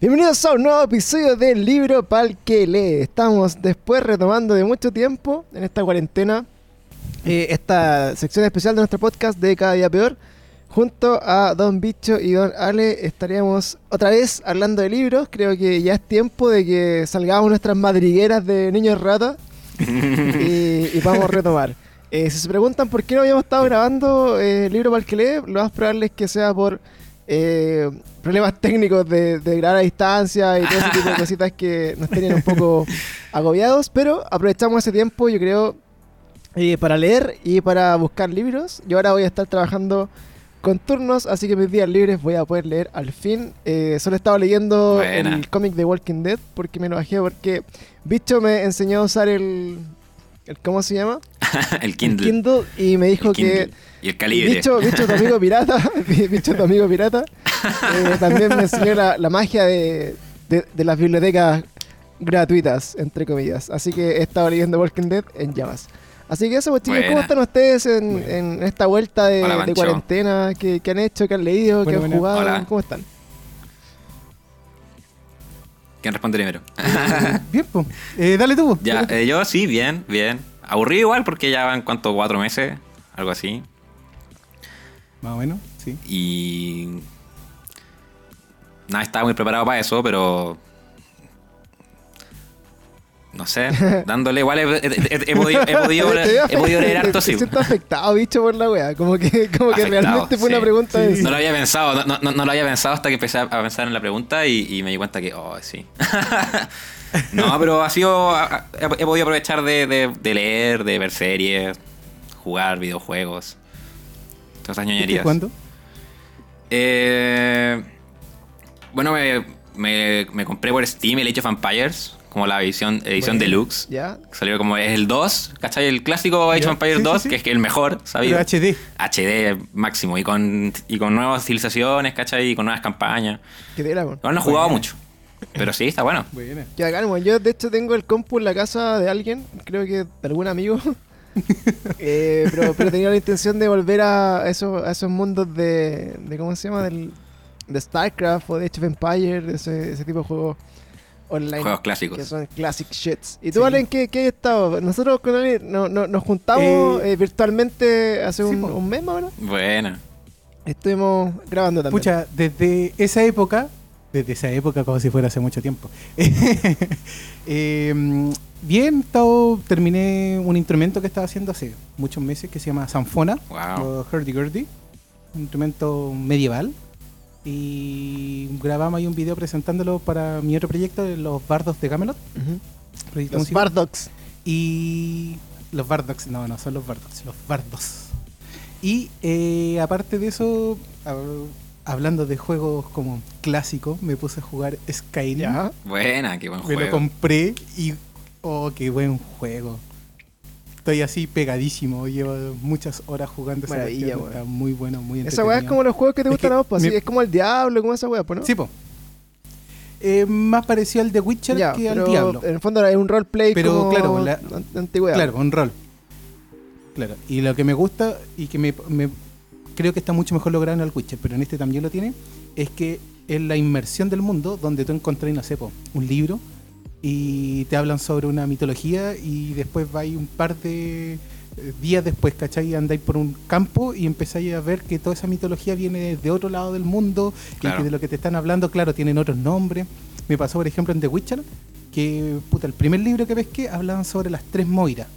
Bienvenidos a un nuevo episodio del libro Pal que lee. Estamos después retomando de mucho tiempo en esta cuarentena eh, esta sección especial de nuestro podcast de Cada Día Peor. Junto a Don Bicho y Don Ale estaríamos otra vez hablando de libros. Creo que ya es tiempo de que salgamos nuestras madrigueras de niños rata y, y vamos a retomar. Eh, si se preguntan por qué no habíamos estado grabando eh, el libro Pal que lee, lo más probable es que sea por eh, problemas técnicos de, de grabar a distancia y todo ese tipo de cositas que nos tenían un poco agobiados, pero aprovechamos ese tiempo, yo creo, eh, para leer y para buscar libros. Yo ahora voy a estar trabajando con turnos, así que mis días libres voy a poder leer al fin. Eh, solo he estado leyendo Buena. el cómic de Walking Dead porque me lo bajé porque Bicho me enseñó a usar el... el ¿Cómo se llama? el El Kindle. Kindle y me dijo que... Y el calibre. Bicho, bicho tu amigo pirata, bicho tu amigo pirata, eh, también me enseñó la, la magia de, de- de las bibliotecas gratuitas, entre comillas. Así que he estado leyendo Walking Dead en llamas. Así que eso, pues chicos, ¿cómo están ustedes en, en esta vuelta de, Hola, de cuarentena? ¿Qué, qué han hecho? ¿Qué han leído? ¿Qué Buena, han buena. jugado? Hola. ¿Cómo están? ¿Quién responde primero? Bien, pues. Eh, dale tú. po. ya, eh, yo sí, bien, bien. Aburrido igual porque ya van cuánto, cuatro meses, algo así. Más o menos, sí. Y. Nada, estaba muy preparado para eso, pero. No sé, dándole igual he, he- he- he podido, he podido- he podido leer harto, sí. siento afectado, bicho, por la wea. Como que, como que Afectado, realmente fue sí. una pregunta Sí. de... No lo había pensado, no, no- no lo había pensado hasta que empecé a pensar en la pregunta y, y me di cuenta que, oh, sí. no, pero ha sido. He, he podido aprovechar de, de- de leer, de ver series, jugar videojuegos. Todas esas ¿Qué ñoñerías. ¿Cuándo? Eh, bueno, me, me- me compré por Steam el Age of Empires, como la edición, edición Bueno, deluxe. ¿Ya? Salió como es el 2, ¿cachai? El clásico Age of Empires sí, sí, 2, sí. que es el mejor, sabido. Pero HD. HD máximo y con, y con nuevas civilizaciones, ¿cachai? Y con nuevas campañas. ¿Qué te weón? Igual no he jugado Buena. mucho, pero sí, está bueno. Buena. Yo de hecho tengo el compu en la casa de alguien, creo que de algún amigo. Eh, pero, pero tenía la intención de volver a esos, a esos mundos de, de ¿cómo se llama? Del, de StarCraft o de Age of Empires, ese, ese tipo de juegos online. Juegos Que clásicos. son classic shits. ¿Y tú, Sí. Valen, qué, qué has estado? Nosotros con Ale no- no- nos juntamos Eh, eh, virtualmente hace sí, un, mes más o menos. Buena. Estuvimos grabando también. Pucha, desde esa época, desde esa época como si fuera hace mucho tiempo. Eh, bien, estado, terminé un instrumento que estaba haciendo hace muchos meses que se llama sanfona Wow. o hurdy-gurdy, un instrumento medieval. Y grabamos ahí un video presentándolo para mi otro proyecto, de los bardos de Camelot. Ujú. proyecto Los. Bardogs. Y los Bardogs, no, no son los Bardogs, los Bardos. Y eh, aparte de eso, hablando de juegos como clásicos, me puse a jugar Skyrim. Ya. Buena, qué buen Me lo juego. compré y. Oh, qué buen juego. Estoy así pegadísimo, llevo muchas horas jugando esa Maravilla, cuestión. Está muy bueno, muy Esa weá es como los juegos que te Es gustan que a vos, pues, es como el Diablo, como esa weá, pues, ¿no? Sí, po. Eh, más parecido al de Witcher Ya, que al Diablo. en el fondo es un roleplay Pero, como claro, la- an- antigüedad. Claro, un rol. Claro. Y lo que me gusta y que me, me- creo que está mucho mejor logrado en el Witcher, pero en este también lo tiene, es que es la inmersión del mundo donde tú encontrás, no sé, po, un libro y te hablan sobre una mitología y después vais un par de eh, días después, ¿cachai? Andáis por un campo y empezáis a ver que toda esa mitología viene de otro lado del mundo Claro. y que de lo que te están hablando, claro, tienen otros nombres. Me pasó, por ejemplo, en The Witcher, que, puta, el primer libro que pesqué hablaban sobre las tres Moiras.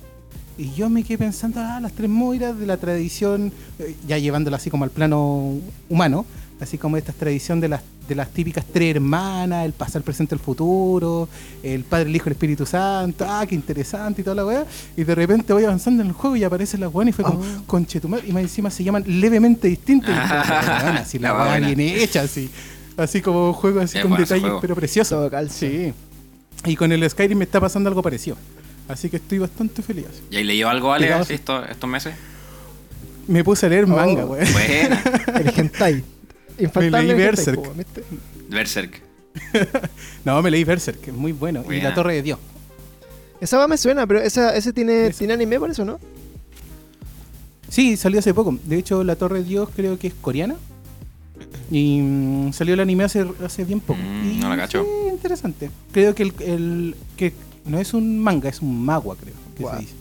Y yo me quedé pensando, ah, las tres Moiras de la tradición, eh, ya llevándola así como al plano humano, así como esta tradición de las, de las típicas tres hermanas, el pasado, el presente, el futuro, el Padre, el Hijo, el Espíritu Santo, ah, qué interesante y toda la weá. Y de repente voy avanzando en el juego y aparece la weá y fue como, Oh. conchetumar, y más encima se llaman levemente "Weón, así la weá bien hecha, así. Así como juego así Es con detalles, pero precioso. Sí. Y con el Skyrim me está pasando algo parecido. Así que estoy bastante feliz. ¿Y ahí leyó algo, Ale, así estos, estos meses? Me puse a leer Oh. manga, weón. Buena. El hentai. Infaltable leí hentai, Berserk. Berserk. No, me leí Berserk, que es muy bueno. Y. La Torre de Dios. Esa weá me suena, pero esa, ese tiene, Ese. tiene anime por eso, ¿no? Sí, salió hace poco. De hecho, La Torre de Dios creo que es coreana. Y mm, salió el anime hace, hace bien poco. Mm, y no la cacho. sí, interesante. Creo que el, el- que no es un manga, es un magua, creo. Que se dice.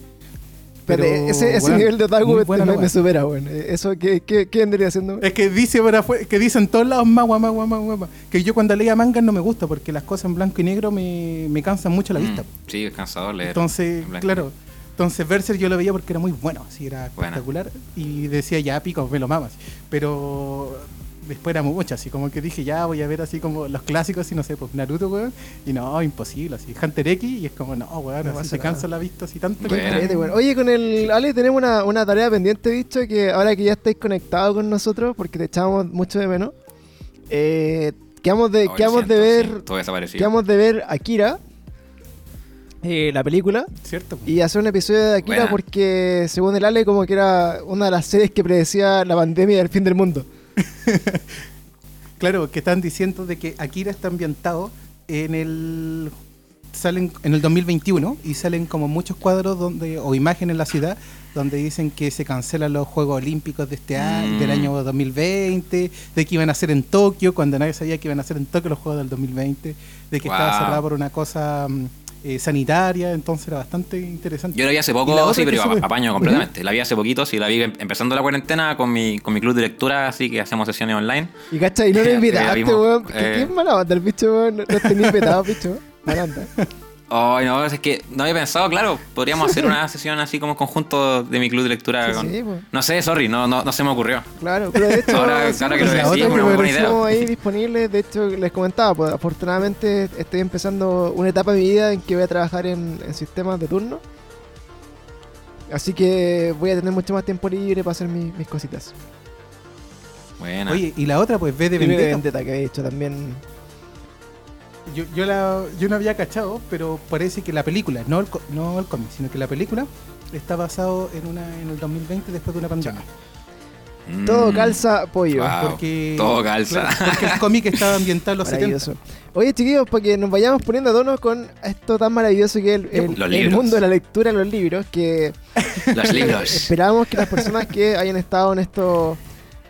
Pero Pero, ese, nivel de otaku muy me, supera, weón. Eh, Eso, ¿qué, qué, qué vendría haciendo? Es que dice que dicen todos lados magua, magua, magua, magua. Que yo cuando leía manga no me gusta porque las cosas en blanco y negro me, me cansan mucho la Mm, vista. Sí, es cansador leer. Entonces, en claro. Entonces Berserk yo lo veía porque era muy bueno, así era Buena. espectacular. Y decía, ya pico, me lo mamas. Pero después era mucho, así como que dije, ya voy a ver así como los clásicos y no sé, pues Naruto, weón. Y no, imposible, así. Hunter X y es como, no, weón, No así se cansa la vista así tanto. Carete, weón. Oye, con el Ale tenemos una, una tarea pendiente, bicho, que ahora que ya estáis conectados con nosotros, porque te echamos mucho de menos, eh, quedamos de, lo quedamos de ver, sí, todo desaparecido. quedamos de ver Akira, eh, la película, ¿Cierto? y hacer un episodio de Akira Buena. porque, según el Ale, como que era una de las series que predecía la pandemia del fin del mundo. Claro, que están diciendo de que Akira está ambientado en el salen en el 2021 y salen como muchos cuadros donde o imágenes en la ciudad donde dicen que se cancelan los Juegos Olímpicos de este año, Mm. del año 2020, de que iban a ser en Tokio cuando nadie sabía que iban a ser en Tokio los Juegos del 2020, de que estaba cerrada por una cosa mm, eh, sanitaria, entonces era bastante interesante. Yo la vi hace Y poco, sí, pero apaño completamente. La vi hace poquito, sí, la vi em- empezando la cuarentena con mi, con mi club de lectura, así que hacemos sesiones online. Y cachai, no lo Eh, invitaste, weón. ¿Qué, eh. qué mala banda el bicho, weón. No, tenía petado, bicho. Mala onda. Ay, no, es que no había pensado, claro, podríamos hacer una sesión así como conjunto de mi club de lectura. Sí, con- sí, pues. No sé, sorry, no, no, no se me ocurrió. Claro, pero de hecho, Ahora- sí, ahora que pues, lo la decís, otra es que una me buena idea. pusimos ahí disponible, de hecho les comentaba, pues afortunadamente estoy empezando una etapa de mi vida en que voy a trabajar en, en sistemas de turno. Así que voy a tener mucho más tiempo libre para hacer mis, mis cositas. Buena. Oye, y la otra pues ve de vendetta que he hecho también. Yo, yo, la, yo no había cachado, pero parece que la película, no el, no el cómic, sino que la película está basado en una en el 2020 después de una pandemia. Mm. Todo calza pollo. Wow. Porque, todo calza. claro, porque el cómic estaba ambientado en los 70. Maravilloso. Oye, chiquillos, para que nos vayamos poniendo a tono con esto tan maravilloso que es el, el- mundo de la lectura de los libros, que Los libros. Esperamos que las personas que hayan estado en estos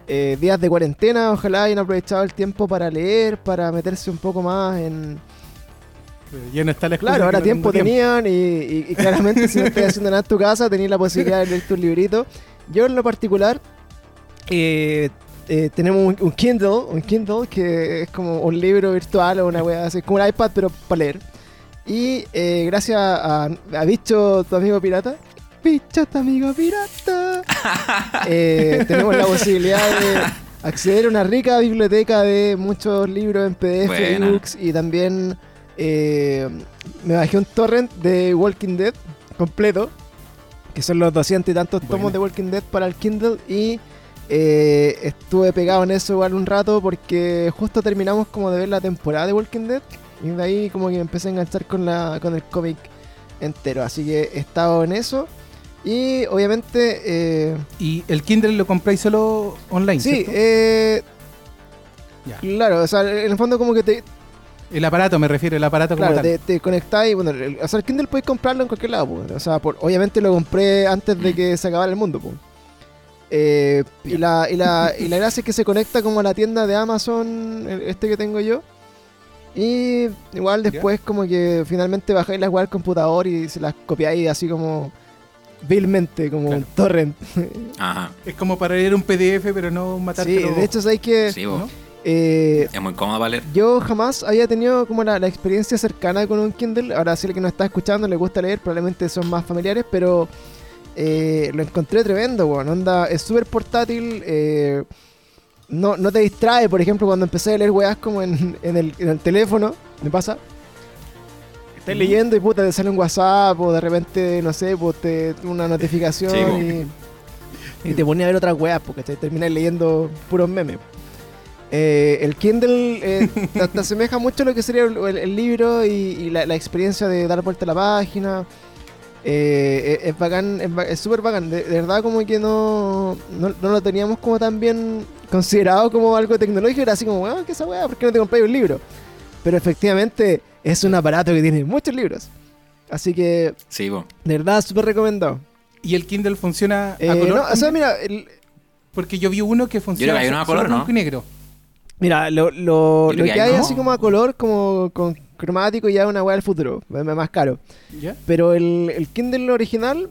eh, días de cuarentena, ojalá hayan aprovechado el tiempo para leer, para meterse un poco más en... Está la excusa Claro, ahora tiempo tenían y, y- y claramente si no estás haciendo nada en tu casa, tenías la posibilidad de leer tus libritos. Yo en lo particular, eh, eh, tenemos un, un Kindle, un Kindle que es como un libro virtual o una wea así, como un iPad pero para leer. Y eh, gracias a, a Bicho, tu amigo pirata, Bicho, tu amigo pirata, eh, tenemos la posibilidad de acceder a una rica biblioteca de muchos libros en PDF, Buena. ebooks y también eh, me bajé un torrent de Walking Dead completo, que son los 200 y tantos Buena. tomos de Walking Dead para el Kindle y eh, estuve pegado en eso igual un rato porque justo terminamos como de ver la temporada de Walking Dead y de ahí como que me empecé a enganchar con, la, con el cómic entero, así que he estado en eso y obviamente... eh, Y el Kindle lo compráis solo online, Sí, eh, Ya. claro, o sea, en el fondo como que te, El aparato, me refiero, el aparato como claro, tal. te, te conectás y bueno, el, o sea, el Kindle puedes comprarlo en cualquier lado, pues. o sea, por- obviamente lo compré antes de que se acabara el mundo, pues. Eh, y, la, y, la, y la gracia es que se conecta como a la tienda de Amazon, este que tengo yo. Y igual después como que finalmente bajáis las weas al computador y se las copiáis así como vilmente, como Claro. un torrent. Ajá. Es como para leer un PDF, pero no sí, matártelo. de hecho sabéis que Sí, eh, Es muy cómodo para leer. Yo jamás había tenido como la, la experiencia cercana con un Kindle. Ahora si el que nos está escuchando le gusta leer, probablemente son más familiares, pero eh, lo encontré tremendo, weón. Onda, es súper portátil. eh, no, no te distrae, por ejemplo, cuando empecé a leer weas como en, en el, en el teléfono, me pasa. Estás leyendo y puta, te sale un WhatsApp o de repente, no sé, pues te, una notificación Sí, y, y te ponía a ver otras weas porque te terminas leyendo puros memes. Eh, el Kindle eh, te, te asemeja mucho a lo que sería el, el- el libro y, y la, la experiencia de dar vuelta a la página. Eh, es, es bacán, es súper bacán. De, de verdad como que no, no, no lo teníamos como tan bien considerado como algo tecnológico. Era así como, weón, ¿qué esa weá? ¿Por qué no te compras un libro? Pero efectivamente es un aparato que tiene muchos libros. Así que, Sí, vos. de verdad, súper recomendado. Y el Kindle funciona a Eh, color. no, o sea, mira, el- Porque yo vi uno que funciona que hay uno a color, ¿no? y negro. Mira, lo, lo, Yo que que hay así como a color, como con cromático, ya es una weá del futuro, es más caro. ¿Ya? Pero el, el Kindle original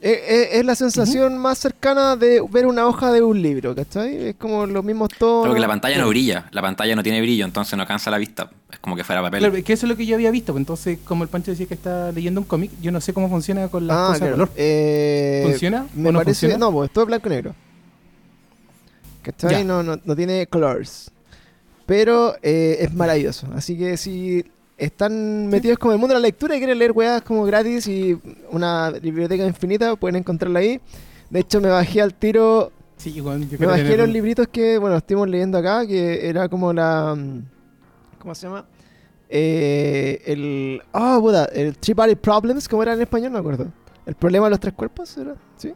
es, es- es la sensación más cercana de ver una hoja de un libro, ¿cachai? Es como los mismos tonos. Creo que la pantalla no brilla, la pantalla no tiene brillo, entonces no cansa la vista. Es como que fuera papel. Claro, que eso es lo que yo había visto. pues, Entonces, como el Pancho decía que está leyendo un cómic, yo no sé cómo funciona con las Ah, cosas de claro. color. Eh, ¿Funciona Me o no parece. funciona? No, pues todo es blanco y negro. ¿Cachai? No, no, no tiene colors. Pero eh, es maravilloso. Así que si están metidos como en el mundo de la lectura y quieren leer weas como gratis y una biblioteca infinita, pueden encontrarla ahí. De hecho, me bajé al tiro. Sí, igual, yo Me bajé tener los un- libritos que, bueno, estuvimos leyendo acá, que era como la... ¿Cómo se llama? Eh, el... Ah, puta, el Three Body Problems, ¿cómo era en español? No me acuerdo. ¿El problema de los tres cuerpos era? ¿Sí?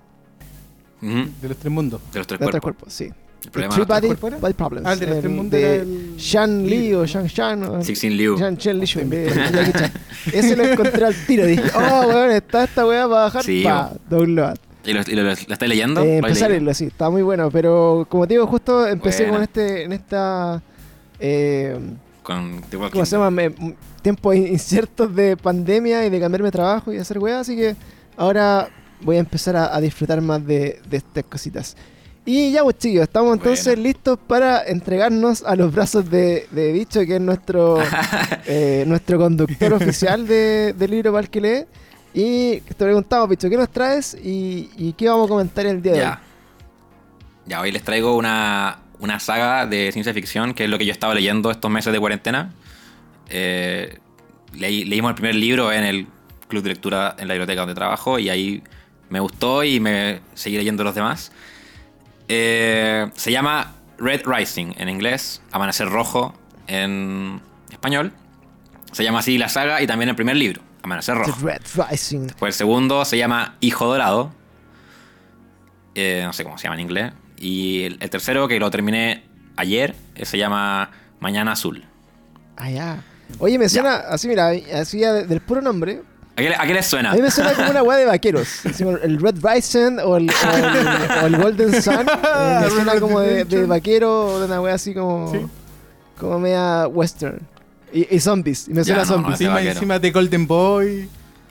De los tres mundos. De los tres De los tres cuerpos. cuerpos, sí. El problema Three Body? Body Problems. Ah, el de los tres el mundos de era el- Shan Li libro. o Shang Shan. o- Cixin Liu. Shan Chen Li Shun, de- de Jackie Chan. Ese lo encontré al tiro. Dije, oh, weón, está esta weá para bajar. Sí, pa, download. ¿Y lo, y lo- lo estáis leyendo? Eh, ¿Lo empecé a leerlo, sí, está muy bueno. Pero como te digo, justo empecé Buena. con este, en esta. Eh, Con The Walking ¿Cómo se llama? Me- m- tiempos inciertos de pandemia y de cambiarme de trabajo y hacer weá. Así que ahora voy a empezar a, a disfrutar más de, de estas cositas. Y ya, pues chicos, estamos entonces listos para entregarnos a los brazos de, de Bicho, que es nuestro, eh, nuestro conductor oficial de, del libro para el que lee. Y te preguntamos, Bicho, ¿qué nos traes y, y qué vamos a comentar el día de hoy? Ya. Ya, hoy les traigo una, una saga de ciencia ficción, que es lo que yo estaba leyendo estos meses de cuarentena. Eh, leí- leímos el primer libro en el club de lectura en la biblioteca donde trabajo y ahí me gustó y me seguí leyendo los demás. Eh, se llama Red Rising en inglés, Amanecer Rojo en español. Se llama así la saga y también el primer libro, Amanecer Rojo. The Red Rising. Pues el segundo se llama Hijo Dorado. Eh, no sé cómo se llama en inglés. Y el, el tercero, que lo terminé ayer, eh, se llama Mañana Azul. Ah, ya. Oye, me suena, así mira, así ya de- del puro nombre, ¿A qué, le- a qué les suena? A mí me suena como una weá de vaqueros. El Red Rising o el, o el- o el Golden Sun. eh, me suena como de, de vaquero o de una weá así como. Sí. Como media western. Y, y zombies. Y me suena Ya, no, no, zombies. Encima, encima de Golden Boy,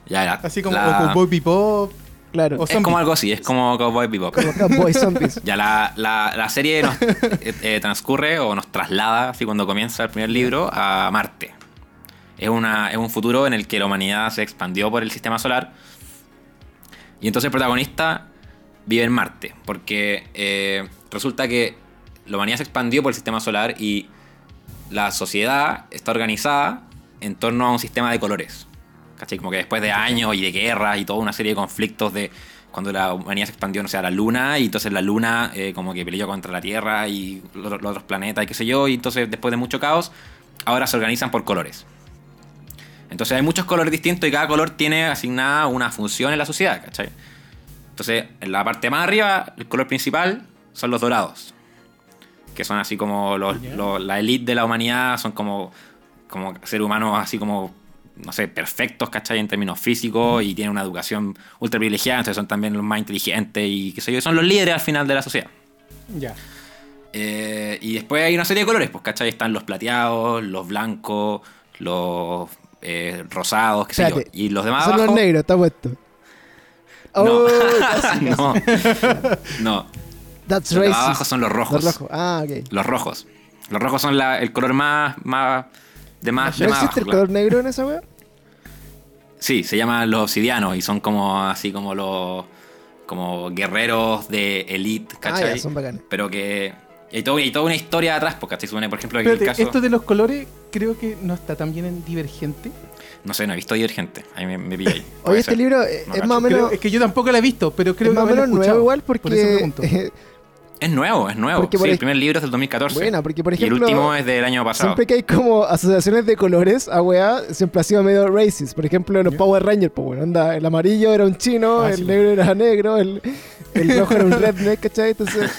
Ya, ya. así como La- Cowboy Bebop. Claro. o es como algo así, es como Cowboy Bebop. Como cowboy zombies. Ya la, la- la serie nos eh, eh, transcurre o nos traslada, así cuando comienza el primer libro, a Marte. Es, una, es un futuro en el que la humanidad se expandió por el sistema solar. Y entonces el protagonista vive en Marte. Porque eh, resulta que la humanidad se expandió por el sistema solar y la sociedad está organizada en torno a un sistema de colores. ¿Cachai? Como que después de años y de guerras y toda una serie de conflictos de cuando la humanidad se expandió, no sé, a la luna, y entonces la luna eh, como que peleó contra la Tierra y los, los otros planetas y qué sé yo, y entonces después de mucho caos, ahora se organizan por colores. Entonces hay muchos colores distintos y cada color tiene asignada una función en la sociedad, ¿cachai? Entonces, en la parte más arriba, el color principal son los dorados. Que son así como los, la elite de la humanidad, son como, como seres humanos así como, no sé, perfectos, ¿cachai? En términos físicos y tienen una educación ultra privilegiada, entonces son también los más inteligentes y qué sé yo, son los líderes al final de la sociedad. Ya. Eh, y después hay una serie de colores, pues, ¿cachai? Están los plateados, los blancos, los eh, rosados, qué sé Espérate. yo. Y los demás Son los abajo... negros, está puesto. No. Oh, casi, no. no. That's Los de racist. abajo son los rojos. Los rojos. Ah, ok. Los rojos. Los rojos son la- el color más, más de más, de ¿No más existe el abajo, claro. color negro en esa weá? Sí, se llaman los obsidianos y son como así como los como guerreros de elite, Ah, ¿cachai? ya, son bacanes. Pero que y hay, todo- y hay toda una historia atrás, porque ¿cachai? Supone, por ejemplo, que el Espérate, caso esto de los colores creo que no está tan bien en Divergente. no sé, no he visto Divergente. Ahí me, me pillé Oye, este ser. libro eh, No es más o menos, Creo- es que yo tampoco la he visto, pero creo es más o que menos nuevo escuchado. igual Por eso porque... Es nuevo, es nuevo. Porque por sí, el primer libro es del 2014. Buena, porque por y el ejemplo, último es del año pasado. Siempre que hay como asociaciones de colores a weá, siempre ha sido medio racist. Por ejemplo, los. Power Rangers, pues bueno, anda, el amarillo era un chino, Ah, el sí. negro era negro, el, el rojo era un redneck, ¿cachai? Entonces,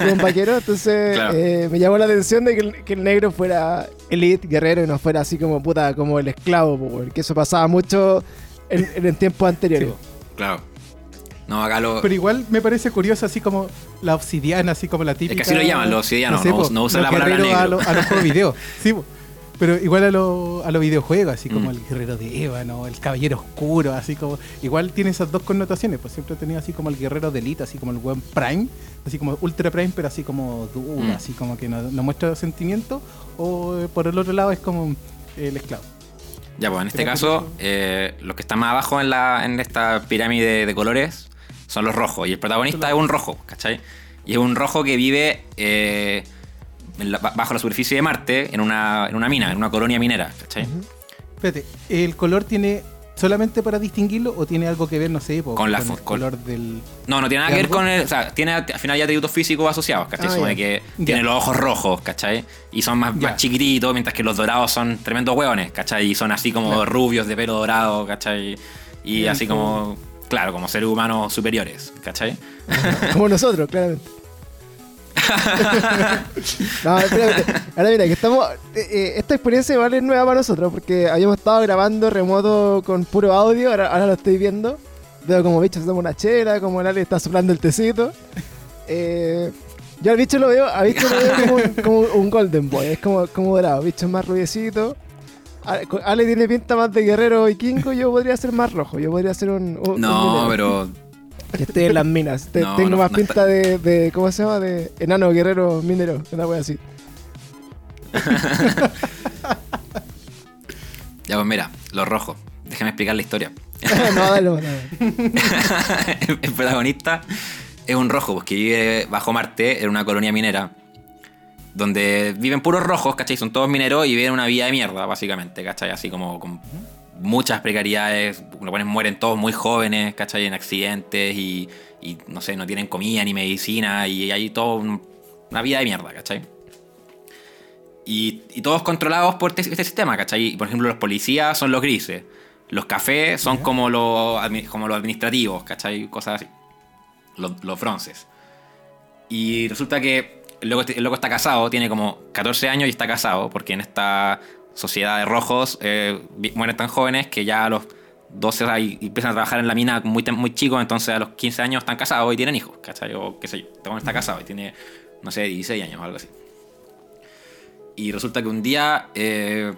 era un vaquero. Entonces, Claro. eh, me llamó la atención de que el, que el negro fuera elite, guerrero, y no fuera así como puta, como el esclavo, pues bueno, que eso pasaba mucho en, en tiempos anteriores. Claro. No, acá lo. Pero igual me parece curioso, así como la obsidiana, así como la Es típica. que así lo llaman, los obsidianos, no, po, no usan los la palabra negro. A, lo- a los juegos video. Sí, po. pero igual a, lo- a los videojuegos, así como Mm. el guerrero de ébano, el caballero oscuro, así como. Igual tiene esas dos connotaciones, pues siempre tenía así como el guerrero de elite, así como el buen Prime, así como Ultra Prime, pero así como duro, Mm. así como que no, no muestra sentimiento. O eh, por el otro lado es como el esclavo. Ya, pues en este caso, eh, los que están más abajo en, la, en esta pirámide de colores son los rojos. Y el protagonista es un rojo, ¿cachai? Y es un rojo que vive eh, la- bajo la superficie de Marte, en una, en una mina, en una colonia minera, ¿cachai? Espérate, ¿el color tiene solamente para distinguirlo o tiene algo que ver, no sé, po, Con la el con- color del. No, no tiene nada ¿De que ver con el. O sea, tiene al final ya atributos físicos asociados, ¿cachai? Ah, que tiene los ojos rojos, ¿cachai? Y son más, Ya. más chiquititos, mientras que los dorados son tremendos hueones, ¿cachai? Y son así como Claro. rubios de pelo dorado, ¿cachai? Y Bien, así como. Claro, como seres humanos superiores, ¿cachai? Como nosotros, claramente. no, espérate. Ahora mira, que estamos. eh, eh, esta experiencia igual es nueva para nosotros porque habíamos estado grabando remoto con puro audio. Ahora, ahora lo estoy viendo. Veo como bicho se toma una chela, como el Ale está soplando el tecito. Eh, yo al bicho lo veo, a bicho lo veo como, un- como un Golden Boy, es como, como dorado, bicho es más rubiecito. Ale, Ale tiene pinta más de guerrero vikingo, yo podría ser más rojo, yo podría ser un. No, pero. Que esté en las minas. Te- No, tengo no, más no pinta está- de, de- ¿Cómo se llama? De enano guerrero minero. Una wea así. Ya, pues mira, los rojos. Déjame explicar la historia. no, dale, dale, dale. el protagonista es un rojo, pues, que vive bajo Marte, en una colonia minera. Donde viven puros rojos, ¿cachai? Son todos mineros y viven una vida de mierda, básicamente, ¿cachai? Así como con muchas precariedades. Mueren todos muy jóvenes, ¿cachai? En accidentes y, y, no sé, no tienen comida ni medicina y hay todo un- una vida de mierda, ¿cachai? Y, y todos controlados por este, este sistema, ¿cachai? Y, Por ejemplo, los policías son los grises. Los cafés son como los, como los administrativos, ¿cachai? Cosas así. Los, los bronces. Y resulta que el loco, el loco está casado, tiene como 14 años y está casado, porque en esta sociedad de rojos eh, mueren tan jóvenes que ya a los 12 ahí empiezan a trabajar en la mina muy, chicos, entonces a los 15 años están casados y tienen hijos, ¿cachai? O qué sé yo, este está casado y tiene, no sé, 16 años o algo así. Y resulta que un día eh,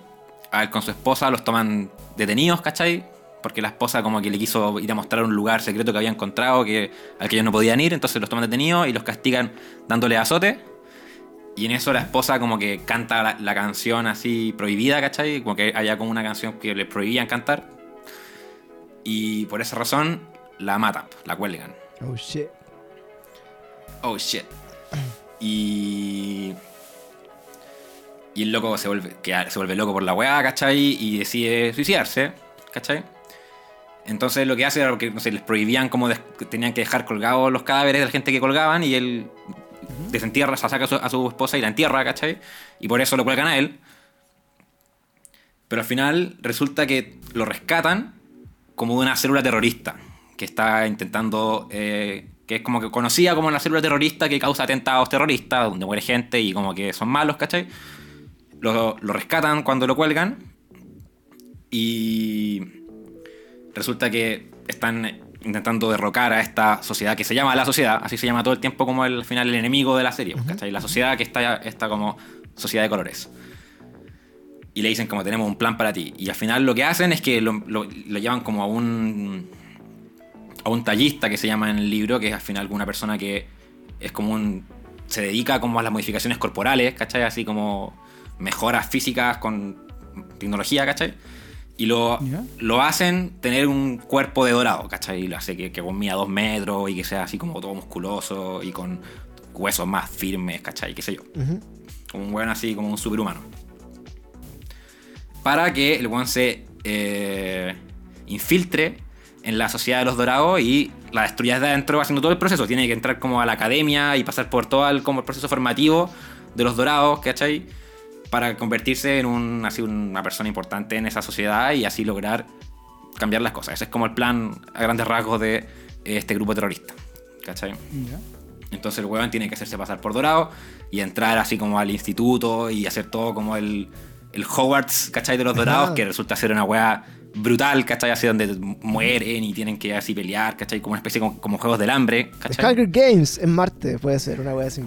a él con su esposa los toman detenidos, ¿cachai? Porque la esposa como que le quiso ir a mostrar un lugar secreto que había encontrado que, al que ellos no podían ir, entonces los toman detenidos y los castigan dándole azote. Y en eso la esposa como que canta la, la canción así prohibida, ¿cachai? Como que había como una canción que les prohibían cantar. Y por esa razón la matan, la cuelgan. Oh shit. Oh shit. Y. Y el loco se vuelve, que se vuelve loco por la weá, ¿cachai? Y decide suicidarse, ¿cachai? Entonces lo que hace era porque no sé, les prohibían como tenían que dejar colgados los cadáveres de la gente que colgaban y él desentierra, se saca a su, esposa y la entierra, ¿cachai? Y por eso lo cuelgan a él. Pero al final resulta que lo rescatan como de una célula terrorista que está intentando, eh, que es como que conocida como una célula terrorista que causa atentados terroristas, donde muere gente y como que son malos, ¿cachai? Lo, lo rescatan cuando lo cuelgan y resulta que están intentando derrocar a esta sociedad que se llama la sociedad, así se llama todo el tiempo como el, al final el enemigo de la serie, ¿cachai? La sociedad que está, está como sociedad de colores. Y le dicen como tenemos un plan para ti. Y al final lo que hacen es que lo, lo- lo llevan como a un a un tallista que se llama en el libro, que es al final una persona que es como un se dedica como a las modificaciones corporales, ¿cachai? Así como mejoras físicas con tecnología, ¿cachai? Y lo, lo hacen tener un cuerpo de dorado, ¿cachai? Y lo hace que, que mida dos metros y que sea así como todo musculoso y con huesos más firmes, ¿cachai? ¿Qué sé yo? Como un weón así, como un superhumano. Para que el weón se eh, infiltre en la sociedad de los dorados y la destruya desde adentro haciendo todo el proceso. Tiene que entrar como a la academia y pasar por todo el, como el proceso formativo de los dorados, ¿cachai? Para convertirse en un, así una persona importante en esa sociedad y así lograr cambiar las cosas. Ese es como el plan a grandes rasgos de eh, este grupo terrorista, ¿cachai? Entonces el weón tiene que hacerse pasar por dorado y entrar así como al instituto y hacer todo como el, el Hogwarts, ¿cachai? De los dorados, que resulta ser una weá brutal, ¿cachai? Así donde mueren y tienen que así pelear, ¿cachai? Como una especie como, como juegos del hambre, The ¿cachai? Hunger Games en Marte, puede ser, una wea así.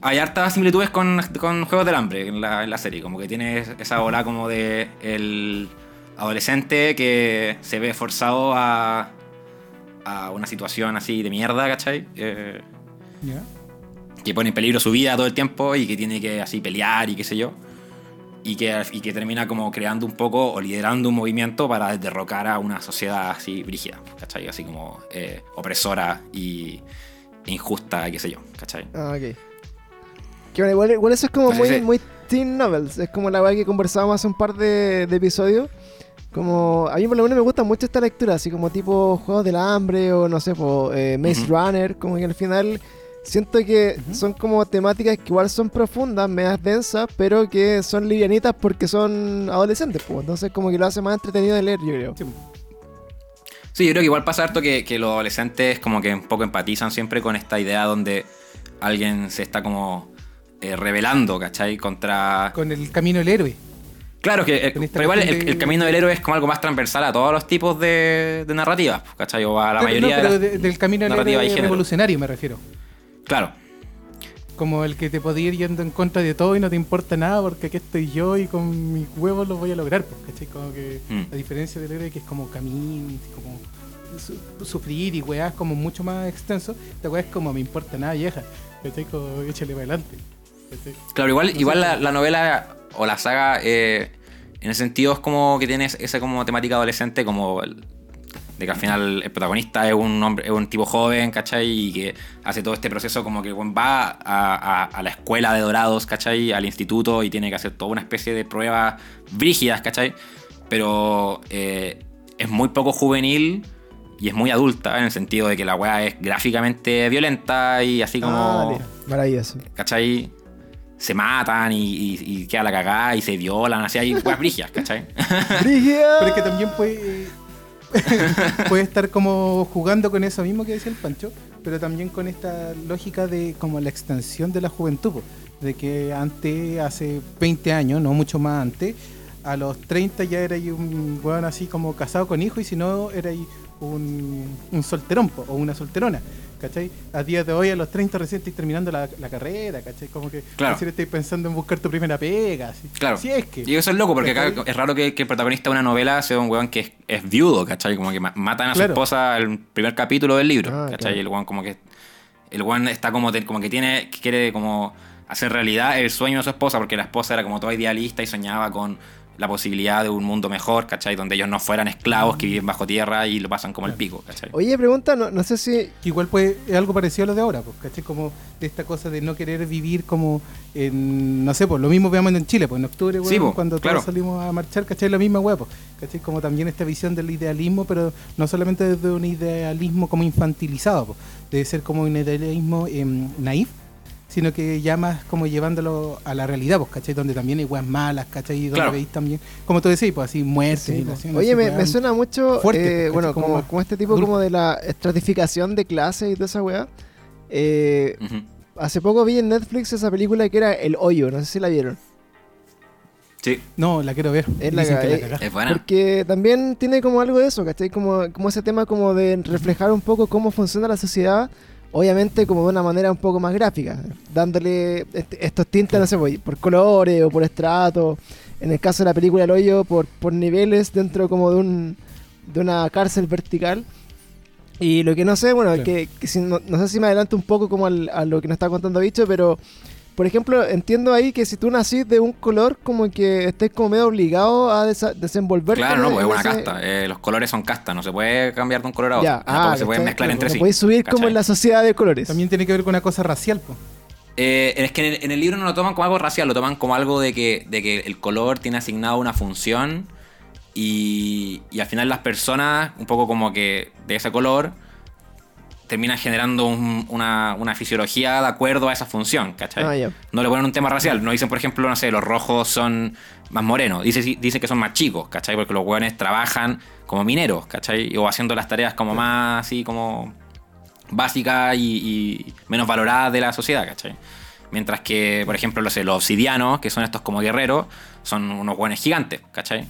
Hay hartas similitudes con, con Juegos del Hambre en la, en la serie. Como que tiene esa ola como de el adolescente que se ve forzado a, a una situación así de mierda, ¿cachai? Eh, ¿Ya? que pone en peligro su vida todo el tiempo y que tiene que así pelear y qué sé yo. Y que, y que termina como creando un poco o liderando un movimiento para derrocar a una sociedad así brígida, ¿cachai? Así como eh, opresora y injusta y qué sé yo, ¿cachai? Ah, ok. Que bueno, igual, igual eso es como muy, muy teen novels. Es como la weá que conversábamos hace un par de, de episodios. Como, a mí por lo menos me gusta mucho esta lectura, así como tipo Juegos del Hambre o no sé, po, eh, Maze. Runner, como que al final siento que son como temáticas que igual son profundas, medias densas, pero que son livianitas porque son adolescentes, pues. Entonces como que lo hace más entretenido de leer, yo creo. Sí. Sí, yo creo que igual pasa harto que, que los adolescentes como que un poco empatizan siempre con esta idea donde alguien se está como eh, rebelando, ¿cachai? Contra... Con el camino del héroe. Claro que, eh, pero igual el, de- el camino del héroe es como algo más transversal a todos los tipos de, de narrativas, ¿cachai? O a la Pero mayoría no, pero de del camino del héroe revolucionario me refiero. Claro, Como el que te podía ir yendo en contra de todo y no te importa nada porque aquí estoy yo y con mis huevos los voy a lograr. Pues, ¿cachai? Como que Mm. a diferencia del héroe que es como camino, y como su- sufrir y weas como mucho más extenso, esta wea es como me importa nada vieja. ¿Cachai? Como échale para adelante. Claro, igual, Entonces, igual la, la novela o la saga eh, en ese sentido es como que tiene esa como temática adolescente como el- de que al final el protagonista es un hombre, es un tipo joven, ¿cachai? Y que hace todo este proceso como que bueno, va a, a- a la escuela de Dorados, ¿cachai? Al instituto y tiene que hacer toda una especie de pruebas brígidas, ¿cachai? Pero eh, es muy poco juvenil y es muy adulta en el sentido de que la weá es gráficamente violenta y así como... Ah. Maravilloso. ¿cachai? Se matan y, y- y queda la cagada y se violan, así hay weas brígidas, ¿cachai? Pero es que también puede, puede estar como jugando con eso mismo que decía el Pancho, pero también con esta lógica de como la extensión de la juventud, de que antes, hace 20 años, no mucho más antes, a los 30 ya era ahí un weón así como casado con hijo y si no era ahí un, un solterón po, o una solterona. ¿Cachai? A día de hoy, a los 30 recién estáis terminando la, la carrera, ¿cachai? Como que Claro. recién estáis pensando en buscar tu primera pega. Así. Claro. Si es que. Y eso es loco, porque acá es raro que, que el protagonista de una novela sea un weón que es, es viudo, ¿cachai? Como que ma- matan a su esposa al primer capítulo del libro, Ah, ¿cachai? Y el weón como que... El weón está como, te- como que tiene... que quiere como hacer realidad el sueño de su esposa, porque la esposa era como toda idealista y soñaba con la posibilidad de un mundo mejor, ¿cachai? Donde ellos no fueran esclavos que viven bajo tierra y lo pasan como el pico, ¿cachai? Oye, pregunta, no, no sé si... Que igual pues es algo parecido a lo de ahora, pues, ¿cachai? Como de esta cosa de no querer vivir como en, no sé, pues lo mismo veamos en Chile, pues en octubre, Sí, pues, cuando claro. todos salimos a marchar, ¿cachai? La misma weá, pues, ¿cachai? Como también esta visión del idealismo, pero no solamente desde un idealismo como infantilizado, pues, debe ser como un idealismo em, naif, sino que ya más como llevándolo a la realidad, pues, ¿cachai? Donde también hay weas malas, ¿cachai? Y donde Claro. veis también, como tú decís, pues así, muertes, Sí, violaciones, Oye, así, me, me suena mucho, fuerte, eh, bueno, Como como, este tipo duro. como de la estratificación de clases y toda esa weá. Eh, Ujú. hace poco vi en Netflix esa película que era El Hoyo, no sé si la vieron. Sí, No, la quiero ver. Es la Dicen que ca- la es buena. Porque también tiene como algo de eso, ¿cachai? Como, como ese tema como de reflejar un poco cómo funciona la sociedad, obviamente como de una manera un poco más gráfica, dándole este- estos tintes, no sé, por, por colores o por estrato. En el caso de la película El Hoyo, por, por niveles dentro como de un de una cárcel vertical. Y lo que no sé, bueno, Claro. que, que si- no, no sé si me adelanto un poco como al- a lo que nos está contando Bicho, pero por ejemplo, entiendo ahí que si tú nacís de un color, como que estés como medio obligado a desa- desenvolverte. Claro, no, pues es una ese- casta. eh, los colores son castas, no se puede cambiar de un color a otro. Ya, Tampoco ah, se pueden mezclar Claro, entre no sí. podéis subir como en la sociedad de colores. También tiene que ver con una cosa racial, pues. Eh, es que en el, en el libro no lo toman como algo racial, lo toman como algo de que, de que el color tiene asignado una función y, y al final las personas, un poco como que de ese color, terminan generando un- una, una fisiología de acuerdo a esa función, ¿cachai? Ah. No le ponen un tema racial, no dicen, por ejemplo, no sé, los rojos son más morenos, dice, dice que son más chicos, ¿cachai? Porque los hueones trabajan como mineros, ¿cachai? O haciendo las tareas como más así como básicas y, y menos valoradas de la sociedad, ¿cachai? Mientras que, por ejemplo, los, los obsidianos, que son estos como guerreros, son unos hueones gigantes, ¿cachai?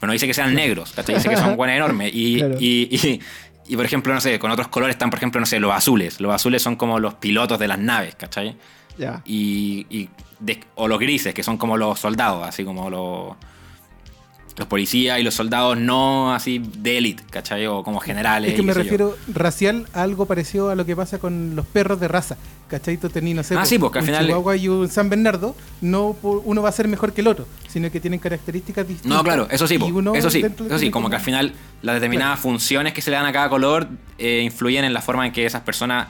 pero no dice que sean negros, ¿cachai? Dice que son buenos enormes. Y, Claro. y, y- y, por ejemplo, no sé, con otros colores están, por ejemplo, no sé, los azules. Los azules son como los pilotos de las naves, ¿cachai? Ya. y, y de- o los grises, que son como los soldados, así como los, los policías y los soldados no así de élite, ¿cachai? O como generales. Es que me yo. refiero racial a algo parecido a lo que pasa con los perros de raza. ¿Cachai? Tú tenés, no sé, Ah, po, sí, porque al un final- Chihuahua y un San Bernardo, no uno va a ser mejor que el otro, sino que tienen características distintas. No, claro, eso sí, eso sí, eso sí, como que al final las determinadas funciones que se le dan a cada color eh, influyen en la forma en que esas personas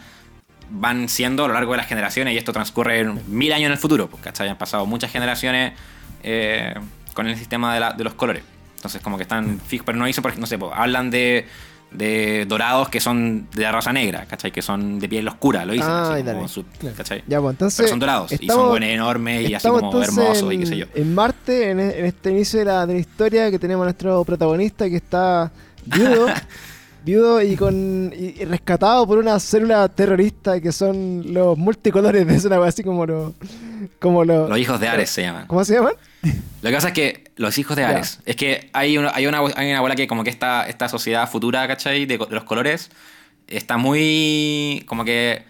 van siendo a lo largo de las generaciones y esto transcurre en mil años en el futuro, pues, ¿cachai? Han pasado muchas generaciones eh, con el sistema de, la- de los colores. Entonces como que están fijos, pero no dicen, por no sé, hablan de, de dorados que son de la raza negra, ¿cachai? Que son de piel oscura, lo dicen, Ah, así dale. como su-. ¿cachai? Ya, pues entonces. Pero son dorados y son buenos enormes y así como hermosos y qué sé yo. En Marte, en, e- en este inicio de la, de la historia, que tenemos a nuestro protagonista que está viudo. viudo y con y, rescatado por una célula terrorista que son los multicolores de wea así como los como los Los hijos de Ares se llaman. ¿Cómo se llaman? Lo que pasa es que los hijos de. Ares, es que hay una, hay una, hay una bola que como que esta, esta sociedad futura, ¿cachai? De, de los colores, está muy, como que,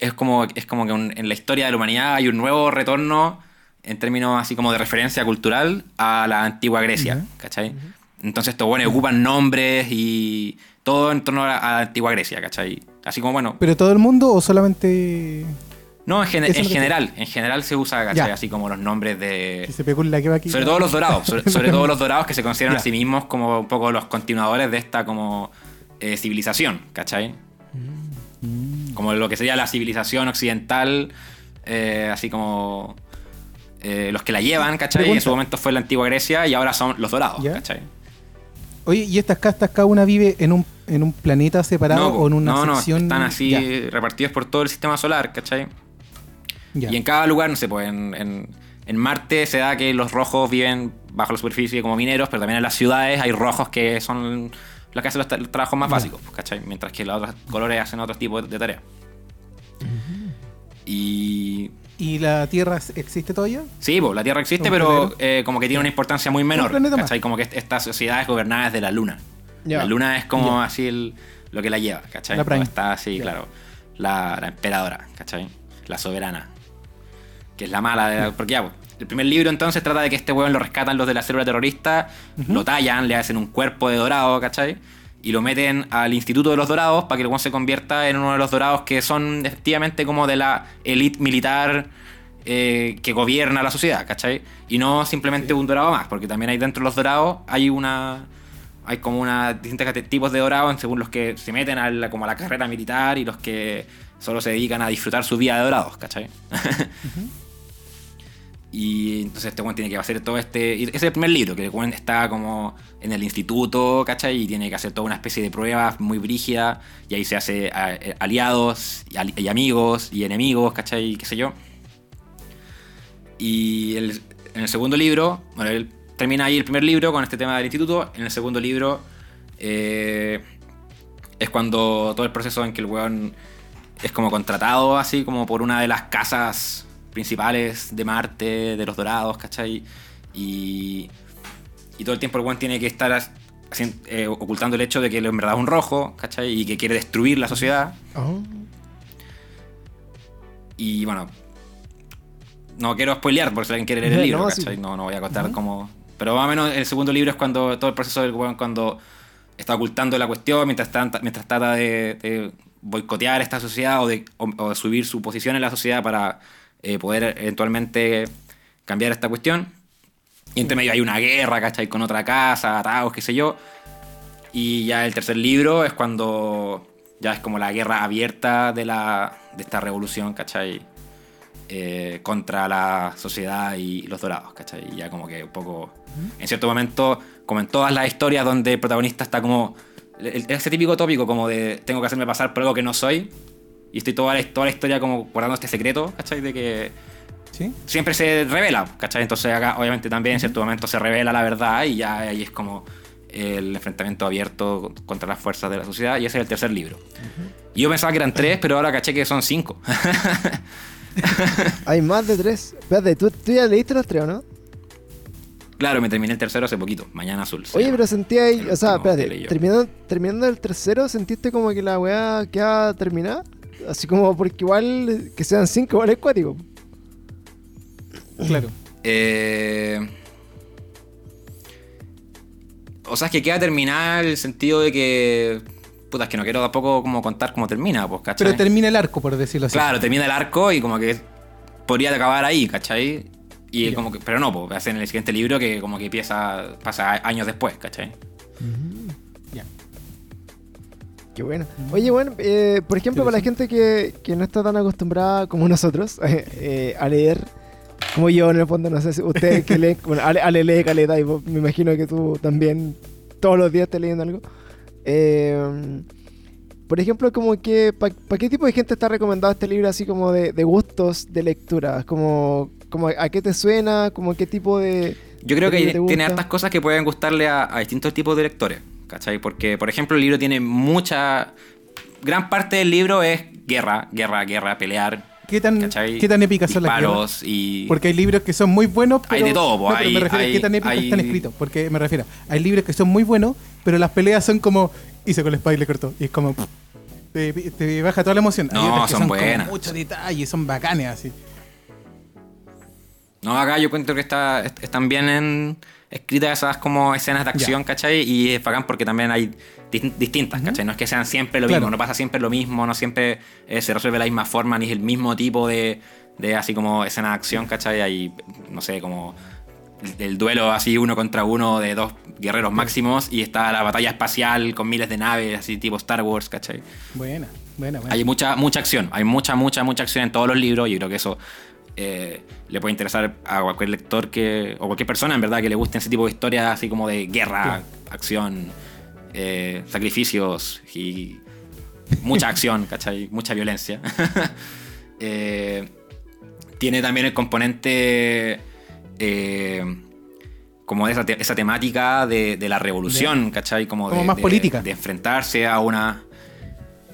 es como, es como que un- en la historia de la humanidad hay un nuevo retorno en términos así como de referencia cultural a la antigua Grecia, Ujú. ¿cachai? Entonces estos bueno ocupan nombres y todo en torno a la, a la antigua Grecia, ¿cachai? Así como, bueno, ¿Pero todo el mundo o solamente no, en, gen- general, en general se usa, ¿cachai? Así como los nombres de... que se pegó la que va aquí? Sobre todo los dorados, sobre, sobre todo los dorados que se consideran Ya. a sí mismos como un poco los continuadores de esta como eh, civilización, ¿cachai? Mm. Como lo que sería la civilización occidental, eh, así como eh, los que la llevan, ¿cachai? Pregunta. En su momento fue la antigua Grecia y ahora son los dorados, Ya. ¿cachai? Oye, ¿y estas castas cada una vive en un, en un planeta separado No, o en una no, no, sección? están así Ya, repartidos por todo el sistema solar, ¿cachai? Y en cada lugar, no sé, pues en, en- en Marte se da que los rojos viven bajo la superficie como mineros, pero también en las ciudades hay rojos que son los que hacen los, tra- los trabajos más básicos, pues, ¿cachai? Mientras que los otros colores hacen otro tipo de, de tareas. Y. ¿Y la Tierra existe todavía? Sí, pues, la Tierra existe, ¿Un pero eh, como que tiene una importancia muy menor. ¿cachai? Como que est- esta sociedad es gobernada desde la Luna. La Luna es como así el- lo que la lleva, ¿cachai? La está así, claro. La, la emperadora, ¿cachai? La soberana. Que es la mala de la- Porque ya, pues, el primer libro entonces trata de que este weón lo rescatan los de la célula terrorista, lo tallan, le hacen un cuerpo de dorado, ¿cachai? Y lo meten al Instituto de los Dorados para que el weón se convierta en uno de los dorados que son efectivamente como de la élite militar eh, que gobierna la sociedad, ¿cachai? Y no simplemente un dorado más, porque también hay dentro de los dorados hay una hay como una distintos tipos de dorados según los que se meten a la, como a la carrera militar y los que solo se dedican a disfrutar su vida de dorados, ¿cachai? y entonces este weón tiene que hacer todo este... ese es el primer libro, que el weón está como en el instituto, ¿cachai? Y tiene que hacer toda una especie de pruebas muy brígida y ahí se hace eh, aliados y, amigos y enemigos, ¿cachai? Qué sé yo. Y el- en el segundo libro, bueno, él termina ahí el primer libro con este tema del instituto. En el segundo libro eh, es cuando todo el proceso en que el weón es como contratado así como por una de las casas principales de Marte, de los Dorados, ¿cachai? Y, y todo el tiempo el weón tiene que estar as- hacien- eh, ocultando el hecho de que en verdad es un rojo, ¿cachai? Y que quiere destruir la sociedad. Oh. Y bueno, no quiero spoilear por si alguien quiere leer el No, libro, sí. ¿cachai? No, no voy a contar cómo. Pero más o menos el segundo libro es cuando todo el proceso del weón cuando está ocultando la cuestión mientras, trata- mientras trata de, de boicotear esta sociedad o de, o- o de subir su posición en la sociedad para eh, poder eventualmente cambiar esta cuestión. Y entre medio hay una guerra, ¿cachai? Con otra casa, atados, qué sé yo. Y ya el tercer libro es cuando ya es como la guerra abierta de, la, de esta revolución, ¿cachai? Eh, contra la sociedad y los dorados, ¿cachai? Y ya como que un poco, en cierto momento, como en todas las historias donde el protagonista está como, ese típico tópico como de tengo que hacerme pasar por algo que no soy, y estoy toda la, toda la historia como guardando este secreto, ¿cachai? De que ¿Sí? siempre se revela, ¿cachai? Entonces acá obviamente también en cierto momento se revela la verdad y ya ahí es como el enfrentamiento abierto contra las fuerzas de la sociedad y ese es el tercer libro. Yo pensaba que eran tres, pero ahora caché que son cinco. Hay más de tres. Espérate, ¿tú, tú ya leíste los tres, ¿o no? Claro, me terminé el tercero hace poquito, Mañana Azul. Oye, pero sentí ahí, o sea, espérate, terminando, terminando el tercero, ¿sentiste como que la weá queda terminada? Así como porque igual que sean cinco igual es cuático. Claro. Eh, o sea, es que queda terminada en el sentido de que. Puta, es que no quiero tampoco como contar cómo termina, pues, ¿cachai? Pero termina el arco, por decirlo así. Claro, termina el arco y como que podría acabar ahí, ¿cachai? Y como que, pero no, pues hacen el siguiente libro que como que empieza, pasa años después, ¿cachai? Ya. Qué bueno. Oye, bueno, eh, por ejemplo, para la gente que, que no está tan acostumbrada como nosotros eh, a leer, como yo en el fondo, no sé si ustedes que leen, bueno, Ale, Ale lee caleta y vos- me imagino que tú también todos los días estás leyendo algo. Eh, por ejemplo, como que, ¿para qué tipo de gente está recomendado este libro así como de, de gustos de lectura? Como, como a qué te suena, como qué tipo de... Yo creo que tiene hartas cosas que pueden gustarle a, a distintos tipos de lectores, ¿cachai? Porque, por ejemplo, el libro tiene mucha... Gran parte del libro es guerra, guerra, guerra, pelear, ¿Qué tan. ¿Qué tan épicas son las guerras? Y... Porque hay libros que son muy buenos, Hay pero... de todo, po, No, pero hay- me refiero a hay- qué tan épicos hay- están escritos. Porque me refiero, hay libros que son muy buenos, pero las peleas son como... Hice con la espada y le cortó. Y es como... pff, Te, te baja toda la emoción. Hay No, otras que son son buenas. Con mucho detalle, son bacanes así. No, acá yo cuento que está, est- están bien en- escritas esas como escenas de acción, ¿cachai? Y es bacán porque también hay dis- distintas, ¿cachai? No es que sean siempre lo Claro. mismo, no pasa siempre lo mismo, no siempre eh, se resuelve la misma forma, ni es el mismo tipo de, de así como escena de acción, ¿cachai? Hay, no sé, como el, el duelo así uno contra uno de dos guerreros máximos y está la batalla espacial con miles de naves, así tipo Star Wars, ¿cachai? Buena, buena, buena. Hay mucha, mucha acción, hay mucha, mucha, mucha acción en todos los libros. Yo creo que eso eh, le puede interesar a cualquier lector que, o cualquier persona, en verdad, que le guste ese tipo de historias así como de guerra, acción, eh, sacrificios y mucha acción, ¿cachai? Mucha violencia. Eh, tiene también el componente como de esa, te- esa temática de, de la revolución, ¿cachai? Como, Como de, más de- política. De enfrentarse a una...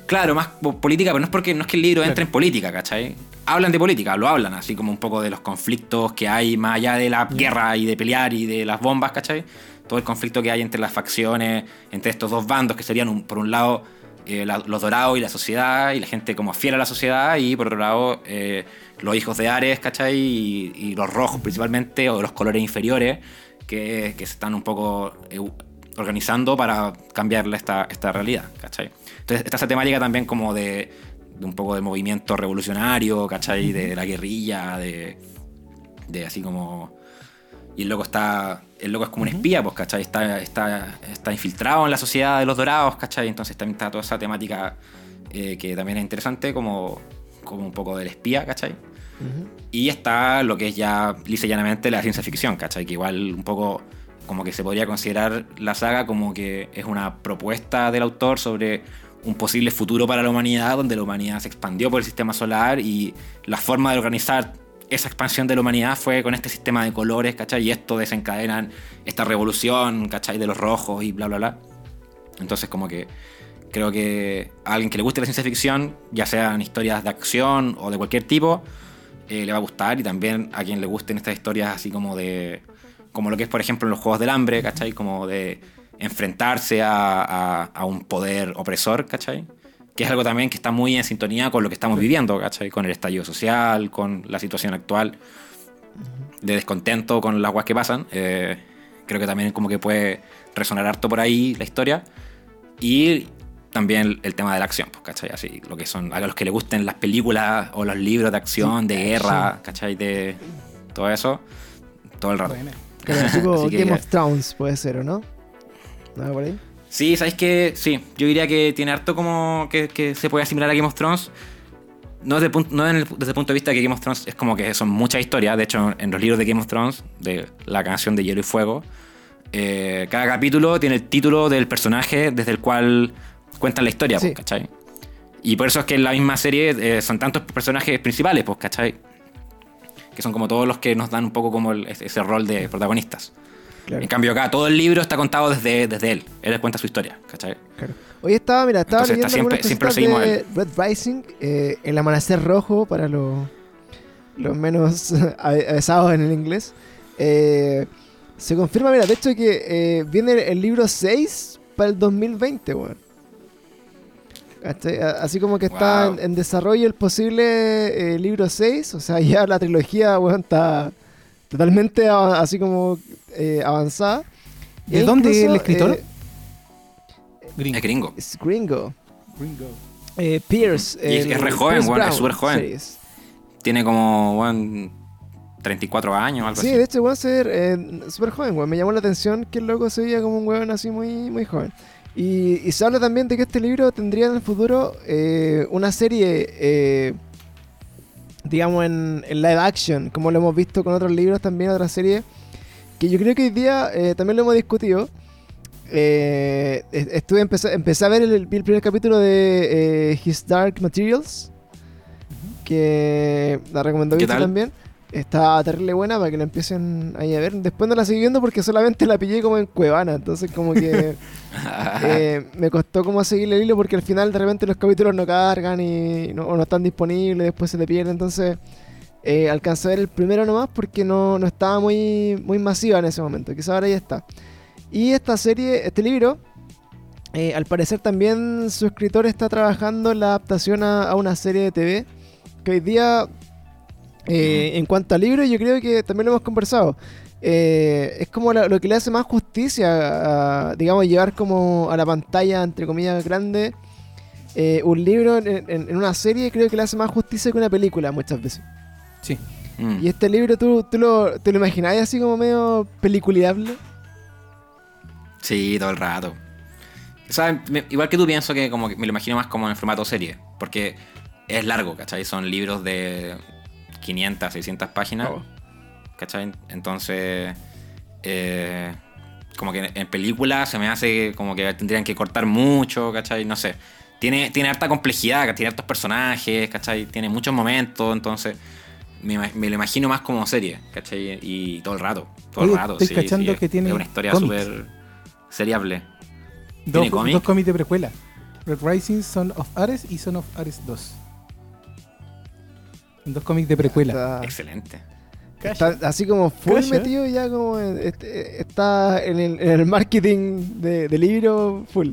Claro, más po- política, pero no es porque no es que el libro Claro. entre en política, ¿cachai? Hablan de política, lo hablan, así como un poco de los conflictos que hay más allá de la guerra y de pelear y de las bombas, ¿cachai? Todo el conflicto que hay entre las facciones, entre estos dos bandos que serían, un- por un lado, eh, la- los dorados y la sociedad, y la gente como fiel a la sociedad, y por otro lado, eh, los hijos de Ares, ¿cachai? Y, y los rojos principalmente, o los colores inferiores, que, que se están un poco eh, organizando para cambiarle esta, esta realidad, ¿cachai? Entonces está esa temática también como de, de un poco de movimiento revolucionario, ¿cachai? De la guerrilla, de, de así como... Y el loco está... El loco es como un espía, pues, ¿cachai? Está, está, está infiltrado en la sociedad de los dorados, ¿cachai? Entonces también está toda esa temática eh, que también es interesante, como, como un poco del espía, ¿cachai? Y está lo que es ya lisa y llanamente la ciencia ficción, ¿cachai? Que igual un poco como que se podría considerar la saga como que es una propuesta del autor sobre un posible futuro para la humanidad, donde la humanidad se expandió por el sistema solar y la forma de organizar esa expansión de la humanidad fue con este sistema de colores, ¿cachai? Y esto desencadenan esta revolución, ¿cachai? De los rojos y bla, bla, bla. Entonces como que creo que a alguien que le guste la ciencia ficción, ya sean historias de acción o de cualquier tipo, eh, le va a gustar y también a quien le gusten estas historias así como de como lo que es por ejemplo en los Juegos del Hambre, ¿cachai? Como de enfrentarse a, a- a un poder opresor, ¿cachai? Que es algo también que está muy en sintonía con lo que estamos viviendo, ¿cachai? Con el estallido social, con la situación actual de descontento con las guas que pasan. Eh, creo que también como que puede resonar harto por ahí la historia. Y también el, tema de la acción, pues, ¿cachai? Así, lo que son, a los que les gusten las películas o los libros de acción, de guerra, ¿cachai? De todo eso, todo el rato. Buena. Claro, tipo que Game ya. of Thrones puede ser, ¿o no? ¿Nada por ahí? Sí, ¿sabéis que Sí, yo diría que tiene harto como que, que se puede asimilar a Game of Thrones. No, desde, el punto, no en el- desde el punto de vista que Game of Thrones es como que son muchas historias. De hecho, en los libros de Game of Thrones, de la canción de Hielo y Fuego, eh, cada capítulo tiene el título del personaje desde el cual cuentan la historia, Sí. pues, ¿cachai? Y por eso es que en la misma serie eh, son tantos personajes principales, pues, ¿cachai? Que son como todos los que nos dan un poco como el- ese rol de protagonistas. Claro. En cambio acá todo el libro está contado desde, desde él. Él cuenta su historia, ¿cachai? Claro. Hoy estaba, mira, estaba Entonces, leyendo está siempre- siempre de Red Rising, eh, El Amanecer Rojo para los, los menos ave- avesados en el inglés. Eh, Se confirma, mira, de hecho que eh, viene el libro 6 para el 2020, weón. Así como que está en desarrollo el posible eh, libro 6, o sea, ya la trilogía, weón, está totalmente así como eh, avanzada. ¿De E dónde es el incluso, escritor? eh, Gringo. Es gringo. es gringo. Gringo. Eh, Pierce. Y es- el- es re joven, weón, es Brown súper joven. series. Tiene como, weón, 34 años, algo Sí, así. de hecho, weón, ser eh, súper joven, weón. Me llamó la atención que el loco se veía como un weón así muy, muy joven. Y, y se habla también de que este libro tendría en el futuro eh, una serie, eh, digamos, en, en live action, como lo hemos visto con otros libros también, otras series, que yo creo que hoy día eh, también lo hemos discutido. Eh, est- estuve empecé, empecé a ver el, primer capítulo de eh, His Dark Materials, que la recomendó ¿Qué Vito tal? también. Está terrible buena para que la empiecen ahí a ver. Después no la seguí viendo porque solamente la pillé como en Cuevana. Entonces como que eh, me costó como seguirle el hilo porque al final de repente los capítulos no cargan y no, o no están disponibles, después se te pierden. Entonces eh, alcancé a ver el primero nomás porque no, no estaba muy, muy masiva en ese momento. Quizá ahora ya está. Y esta serie, este libro, eh, al parecer también su escritor está trabajando en la adaptación a, a una serie de TV. Que hoy día, eh, en cuanto al libro, yo creo que también lo hemos conversado. Eh, es como la- lo que le hace más justicia, a, digamos, llevar como a la pantalla, entre comillas, grande, eh, un libro en, en- en una serie, creo que le hace más justicia que una película muchas veces. Sí. Mm. Y este libro, ¿tú, tú lo, te lo imaginabas así como medio peliculeable? Sí, todo el rato. O sea, me- igual que tú pienso que como que me lo imagino más como en formato serie. Porque es largo, ¿cachai? Son libros de 500, 600 páginas. Oh. ¿Cachai? Entonces, eh, como que en película se me hace como que tendrían que cortar mucho, ¿cachai? No sé. Tiene, tiene harta complejidad, tiene hartos personajes, ¿cachai? Tiene muchos momentos, entonces me, me lo imagino más como serie, ¿cachai? Y todo el rato, todo Oye, el rato. estoy sí, cachando sí, que es- tiene Es una historia súper seriable. Dos, dos cómics de precuela. Red Rising, Son of Ares y Son of Ares 2. Dos cómics de precuela. Está, Excelente. está así como full Calla. metido ya como en- este- está en el, en el marketing de, de libro full.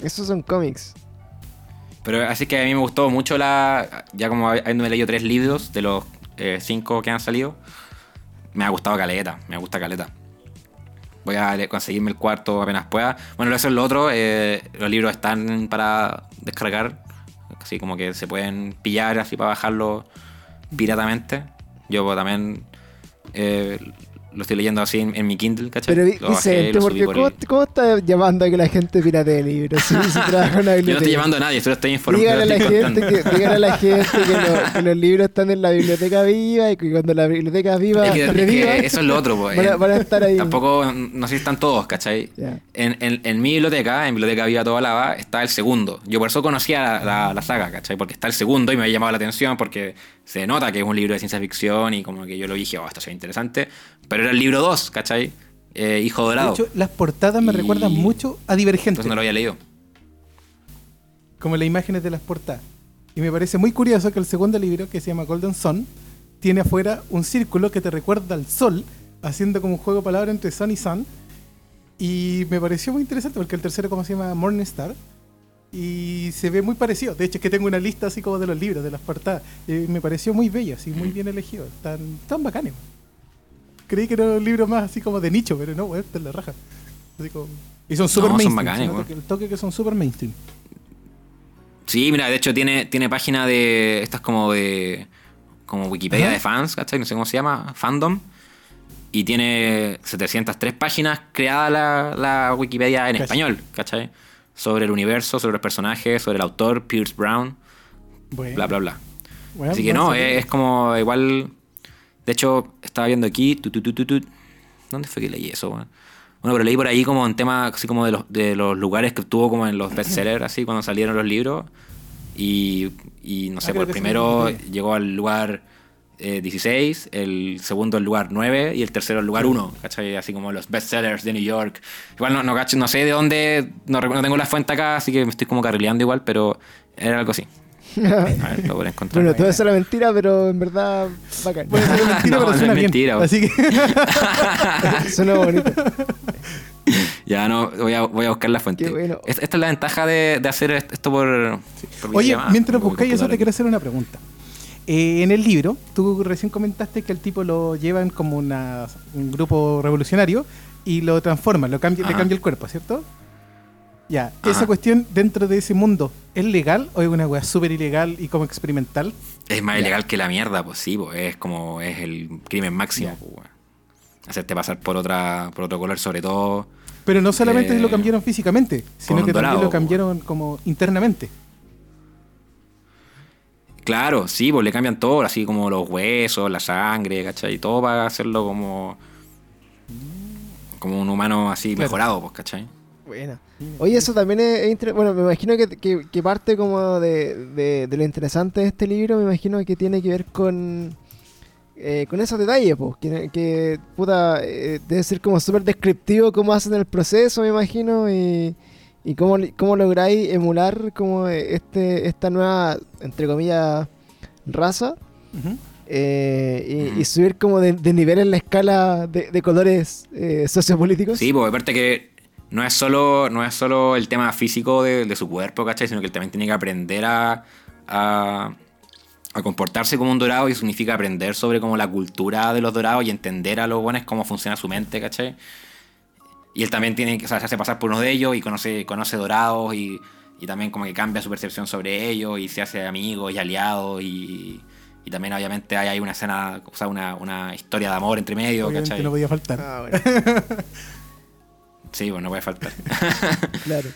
Esos son cómics. Pero así que a mí me gustó mucho la. Ya como habiéndome leído tres libros de los eh, cinco que han salido, me ha gustado Caleta, me gusta Caleta. Voy a conseguirme el cuarto apenas pueda. Bueno, eso es lo otro. eh, los libros están para descargar. Así como que se pueden pillar así para bajarlo piratamente. Yo también eh, lo estoy leyendo así en, en mi Kindle, ¿cachai? Pero Lo bajé, Vicente, lo porque subí por ¿cómo, el- ¿cómo estás llamando a que la gente piratee libros? Si, si trabaja en una Yo no estoy llamando a nadie, solo estoy informando. Dígale a la gente que, dígale a la gente que, lo- que los libros están en la biblioteca viva y que cuando la biblioteca viva Es que, es eso es lo otro, pues. van, a, van a estar ahí. Tampoco, no sé si están todos, ¿cachai? En, en- en mi biblioteca, en Biblioteca Viva Toda Lava, está el segundo. Yo por eso conocía la, la- la saga, ¿cachai? Porque está el segundo y me había llamado la atención porque se nota que es un libro de ciencia ficción y como que yo lo dije, oh, esto ve interesante. Pero era el libro 2, ¿cachai? Eh, Hijo De Dorado. hecho, las portadas me Y- recuerdan mucho a Divergente. Entonces no lo había leído. como las imágenes de las portadas. Y me parece muy curioso que el segundo libro, que se llama Golden Sun, tiene afuera un círculo que te recuerda al sol, haciendo como un juego de palabras entre Sun y Sun. Y me pareció muy interesante porque el tercero, como se llama Morning Star, y se ve muy parecido. De hecho, es que tengo una lista así como de los libros, de las portadas. Y me pareció muy bello, así, muy bien elegido. Tan, tan bacanes. Creí que era un libro más así como de nicho, pero no, weón, te la raja. Así como- Y son súper son mainstream. bacanes, weón. que el toque que son súper mainstream. Sí, mira, de hecho tiene, tiene página de. Estas como de. Como Wikipedia Ajá. de fans, ¿cachai? No sé cómo se llama, fandom. Y tiene 703 páginas creada la, la Wikipedia en español, ¿cachai? Sobre el universo, sobre los personajes, sobre el autor, Pierce Brown, Bueno, bla, bla, bla. bueno, Así que no, es como igual. De hecho, estaba viendo aquí. tu, tu, tu. ¿Dónde fue que leí eso, weón? Bueno, pero leí por ahí como en temas así como de los, de los lugares que estuvo como en los bestsellers, así cuando salieron los libros. Y, y no sé, creo por el sí, primero llegó al lugar eh, 16, el segundo al lugar 9 y el tercero al lugar 1, ¿cachai? Así como los bestsellers de New York. Igual no, no, no sé de dónde, no, no tengo la fuente acá, así que me estoy como carrileando igual, pero era algo así. A ver, lo voy a encontrar. bueno, todo eso era mentira, pero en verdad, bacán. Puede ser mentira, No, pero no suena es bien. mentira. Así que Suena bonito. Ya no, voy a, voy a buscar la fuente. Bueno. Es- Esta es la ventaja de, de hacer est- esto por. por Oye, videollamada, mientras buscáis eso, te quiero hacer una pregunta. Eh, en el libro, tú recién comentaste que el tipo lo llevan como una- un grupo revolucionario y lo transforman, lo cambia, le cambia el cuerpo, ¿cierto? Ya, Ajá. esa cuestión dentro de ese mundo, ¿es legal o es una weá súper ilegal y como experimental? Es más Ya. ilegal que la mierda, pues sí, pues es como es el crimen máximo, pues. Hacerte pasar por otra por otro color, sobre todo. Pero no solamente Eh, lo cambiaron físicamente, sino que también lo cambiaron como internamente. Claro, sí, pues le cambian todo, así como los huesos, la sangre, ¿cachai? Todo para hacerlo como. como un humano así Claro. mejorado, pues, ¿cachai? Buena. Oye, eso también es, es inter- Bueno, me imagino que, que- que parte como de, de- de lo interesante de este libro, me imagino que tiene que ver con... eh, con esos detalles, pues, que, que, puta, eh, debe ser como súper descriptivo cómo hacen el proceso, me imagino, y, y cómo, cómo lográis emular como este esta nueva, entre comillas, raza, eh, y subir como de, de nivel en la escala de, de colores eh, sociopolíticos. Sí, pues aparte que no es solo, no es solo el tema físico de, de su cuerpo, ¿cachai? Sino que él también tiene que aprender a, a, a comportarse como un dorado y significa aprender sobre como la cultura de los dorados y entender a los buenos cómo funciona su mente, ¿cachai? Y él también tiene que, o sea, se hace pasar por uno de ellos y conoce, conoce dorados y, y también como que cambia su percepción sobre ellos y se hace amigo y aliado y, y también obviamente hay, hay una escena, o sea, una, una historia de amor entre medio, Obviamente ¿cachai? no podía faltar. Ah, bueno, Sí, pues no puede faltar. claro.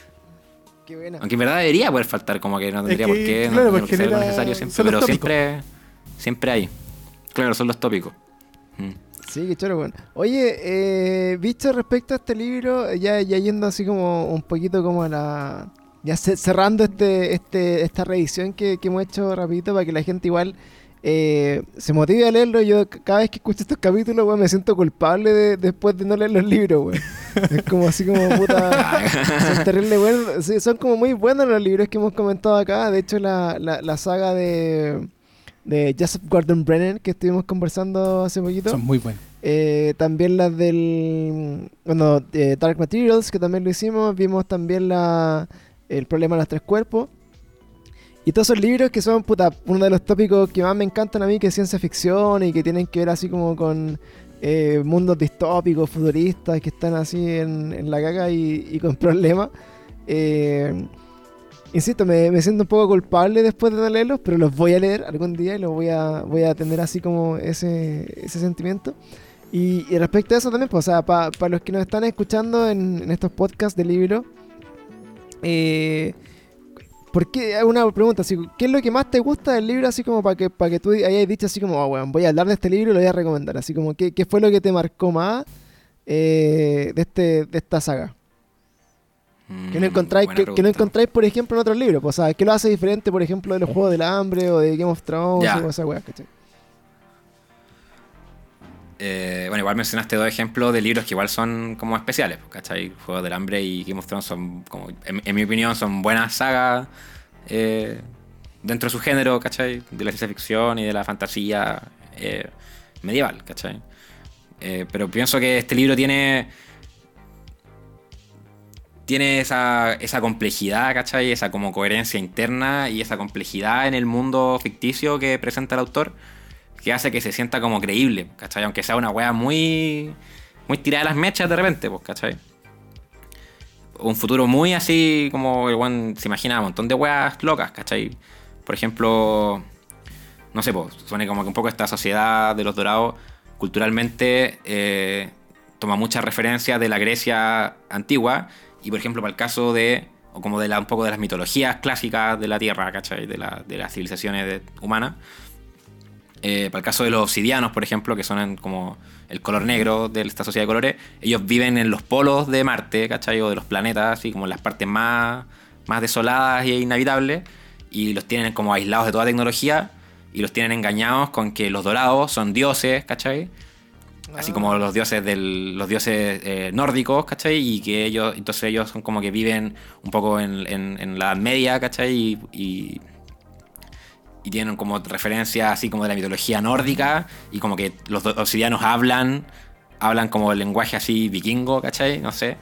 Qué buena. Aunque en verdad debería poder faltar, como que no tendría que, por qué, no claro, tendría por porque era- necesario siempre, pero tópicos. siempre, siempre hay. Claro, son los tópicos. Mm. Sí, qué choro, bueno. Oye, eh, visto respecto a este libro, ya, ya yendo así como un poquito como a la... Ya ce- cerrando este, este, esta revisión que, que hemos hecho rapidito para que la gente igual eh, se motive a leerlo. Yo cada vez que escucho estos capítulos, weón, me siento culpable de- después de no leer los libros, weón. Es como así como puta... son terrible. Sí, son como muy buenos los libros que hemos comentado acá. De hecho, la, la, la saga de, de Joseph Gordon Brennan que estuvimos conversando hace poquito. Son muy buenos. Eh, también las del. Bueno, eh, Dark Materials, que también lo hicimos. Vimos también la, el problema de los tres cuerpos. Y todos esos libros que son, puta, uno de los tópicos que más me encantan a mí, que es ciencia ficción y que tienen que ver así como con eh, mundos distópicos, futuristas, que están así en, la caca y, con problemas. Eh, insisto, me, me siento un poco culpable después de leerlos, pero los voy a leer algún día y los voy a, voy a tener así como ese, ese sentimiento. Y, respecto a eso también, pues, o sea, para los que nos están escuchando en, en estos podcasts de libro, eh, ¿por qué? Una pregunta, así, ¿qué es lo que más te gusta del libro? Así como para que, para que tú hayas dicho así como, "Ah, weón, voy a hablar de este libro y lo voy a recomendar. Así como, ¿qué, qué fue lo que te marcó más eh, de, este, de esta saga? Que no Mm, encontráis, que, que no encontráis, por ejemplo, en otros libros. Pues, o sea, ¿qué lo hace diferente, por ejemplo, de los Juegos del Hambre o de Game of Thrones Ya. o esa weá, ¿cachai? Eh, bueno, igual mencionaste dos ejemplos de libros que igual son como especiales, pues, ¿cachai? Juegos del Hambre y Game of Thrones son, como, en, mi opinión, son buenas sagas eh, dentro de su género, ¿cachai? De la ciencia ficción y de la fantasía eh, medieval, ¿cachai? Pero pienso que este libro tiene tiene esa, esa complejidad, ¿cachai? Esa como coherencia interna y esa complejidad en el mundo ficticio que presenta el autor que hace que se sienta como creíble, ¿cachai? Aunque sea una wea muy, muy tirada de las mechas de repente, pues, ¿cachai? Un futuro muy así como el weón se imagina un montón de weas locas, ¿cachai? Por ejemplo, no sé, pues, supone como que un poco esta sociedad de los dorados culturalmente eh, toma muchas referencias de la Grecia antigua y por ejemplo para el caso de, o como de la, un poco de las mitologías clásicas de la Tierra, ¿cachai? De, de las civilizaciones humanas. Eh, para el caso de los obsidianos, por ejemplo, que son como el color negro de esta sociedad de colores, ellos viven en los polos de Marte, ¿cachai? O de los planetas, así como en las partes más, más desoladas e inhabitables, y los tienen como aislados de toda tecnología, y los tienen engañados con que los dorados son dioses, ¿cachai? Así como los dioses del, los dioses eh, nórdicos, ¿cachai? Y que ellos, entonces ellos son como que viven un poco en, la Edad Media, ¿cachai? Y, y tienen como referencia así como de la mitología nórdica y como que los obsidianos hablan, hablan como el lenguaje así vikingo, ¿cachai? No sé.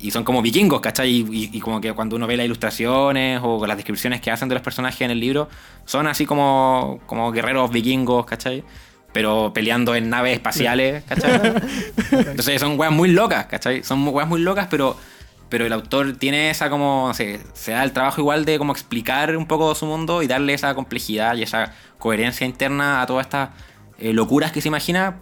Y son como vikingos, ¿cachai? Y, y- y como que cuando uno ve las ilustraciones o las descripciones que hacen de los personajes en el libro, son así como, como guerreros vikingos, ¿cachai? Pero peleando en naves espaciales, ¿cachai? Entonces son weas muy locas, ¿cachai? Son weas muy locas, pero, pero el autor tiene esa como, no sé, se da el trabajo igual de como explicar un poco su mundo y darle esa complejidad y esa coherencia interna a todas estas eh, locuras que se imagina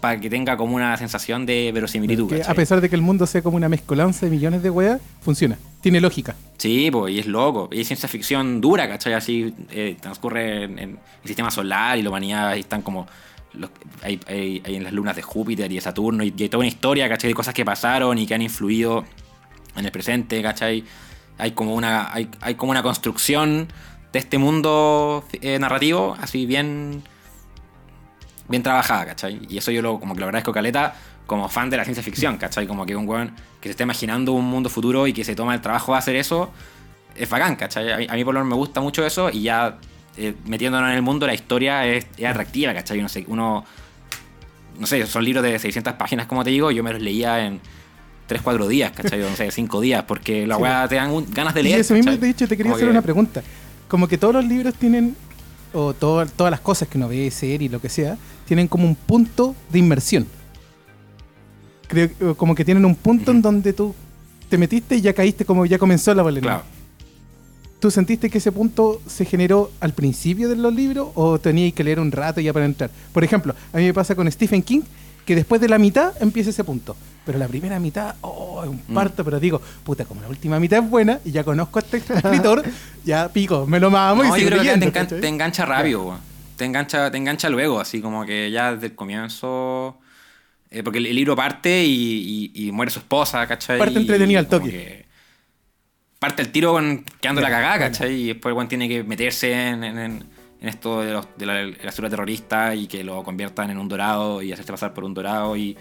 para que tenga como una sensación de verosimilitud. Que a pesar de que el mundo sea como una mezcolanza de millones de weas, funciona. Tiene lógica. Sí, pues, y es loco. Y es ciencia ficción dura, ¿cachai? Así eh, transcurre en, en el sistema solar y la humanidad ahí están como. los- hay, hay- hay en las lunas de Júpiter y de Saturno y, y hay toda una historia, ¿cachai? De cosas que pasaron y que han influido en el presente, ¿cachai? Hay como una, hay, hay como una construcción de este mundo eh, narrativo, así bien. bien trabajada, ¿cachai? Y eso yo lo, como que lo agradezco Caleta como fan de la ciencia ficción, ¿cachai? Como que un weón que se está imaginando un mundo futuro y que se toma el trabajo de hacer eso, es bacán, ¿cachai? A mí, por lo menos me gusta mucho eso y ya eh, metiéndonos en el mundo la historia es, es atractiva, ¿cachai? No sé, uno, no sé, son libros de 600 páginas, como te digo, yo me los leía en 3, 4 días, ¿cachai? O no sé, 5 días, porque la Sí. weá te dan un- ganas de Y leer. eso mismo, de hecho, te quería Como hacer que- una pregunta. Como que todos los libros tienen, o todo- todas las cosas que uno ve, serie, lo que sea, tienen como un punto de inmersión. Creo como que tienen un punto en donde tú te metiste y ya caíste, como ya comenzó la balena. Claro. ¿Tú sentiste que ese punto se generó al principio de los libros o tenías que leer un rato ya para entrar? Por ejemplo, a mí me pasa con Stephen King que después de la mitad empieza ese punto. Pero la primera mitad, oh, es un Mm. parto, pero digo, puta, como la última mitad es buena y ya conozco a este escritor, ya pico, me lo mamo y No, yo sigo creo que te, leyendo, engan- te engancha rápido, weón. Te engancha, te engancha luego, así como que ya desde el comienzo. eh, porque el, el libro parte y, y- y muere su esposa, ¿cachai? Parte Y entretenido al toque. que Parte el tiro con, quedando la Ya, cagada, bueno. ¿cachai? Y después el tiene que meterse en, en- en- en esto de, los, de la, la terrorista y que lo conviertan en un dorado y hacerse pasar por un dorado y,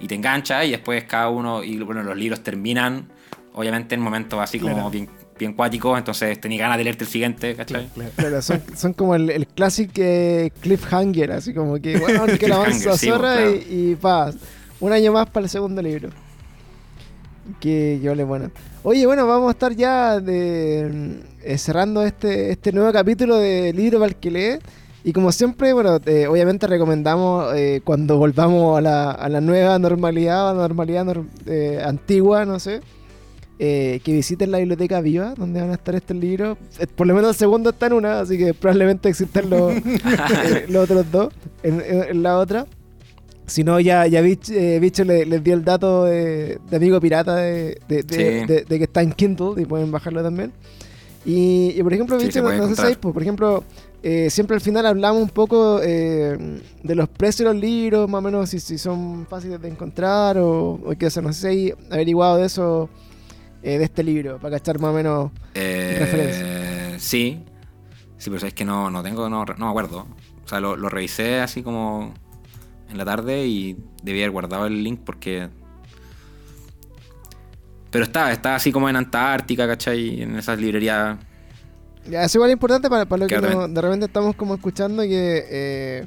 y te engancha y después cada uno, y bueno, los libros terminan, obviamente en momentos así como Claro. bien, bien cuáticos, entonces tenés ganas de leerte el siguiente, ¿cachai? Claro. Claro, son, son como el, el clásico eh, cliffhanger, así como que, bueno, que la avanza sí, zorra claro. y, y pa, un año más para el segundo libro. Que, que vale bueno. Oye, bueno, vamos a estar ya de, eh, cerrando este, este nuevo capítulo de Libro para el que lee. Y como siempre, bueno, eh, obviamente recomendamos eh, cuando volvamos a la, a la nueva normalidad, a la normalidad nor- eh, antigua, no sé, que visiten la biblioteca viva, donde van a estar estos libros. Por lo menos el segundo está en una, así que probablemente existan los, los otros dos en, en- en la otra. Si no, ya, ya Bich- Bicho le- les dio el dato de, de amigo pirata de, de- Sí. que está en Kindle y pueden bajarlo también. Y, y por ejemplo, Sí, Bicho, se no, no sé si pues, por ejemplo, eh, siempre al final hablamos un poco eh, de los precios de los libros, más o menos si, si son fáciles de encontrar o, o qué sé, no sé si averiguado de eso, eh, de este libro, para cachar más o menos. Eh, Referencia. sí. Sí, pero es que no, no tengo, no, no me acuerdo. O sea, lo, lo revisé así como en la tarde y debía haber guardado el link porque. Pero está, está así como en Antártica, ¿cachai? En esas librerías. Ya, es igual importante para, para lo que no- repente- de repente estamos como escuchando que eh,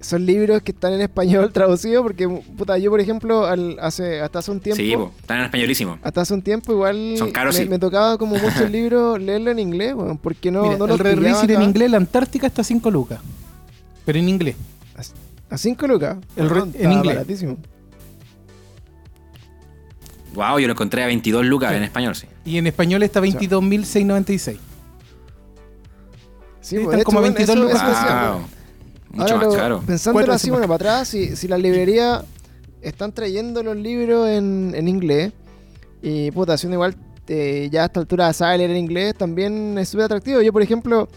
son libros que están en español traducidos, porque puta, yo por ejemplo al- hace, hasta hace un tiempo, Sí, están en españolísimo. hasta hace un tiempo igual Son caros, me, sí. me tocaba como muchos libros leerlo en inglés, weón, porque no, Mira, no el los Red Rising en inglés, la Antártica está a 5 lucas. Pero en inglés. A 5 lucas. El en está inglés. baratísimo. Wow, yo lo encontré a 22 lucas Sí. en español, sí. Y en español está 22.696. Sí, pues, están hecho, como bueno, 22 eso- lucas. eso decía, Wow. pues. Mucho Ahora más lo- caro. Pensándolo así, bueno, para atrás, si, si la librería están trayendo los libros en, en inglés, y puta, haciendo igual eh, ya a esta altura sabe leer en inglés, también es súper atractivo. Yo, por ejemplo,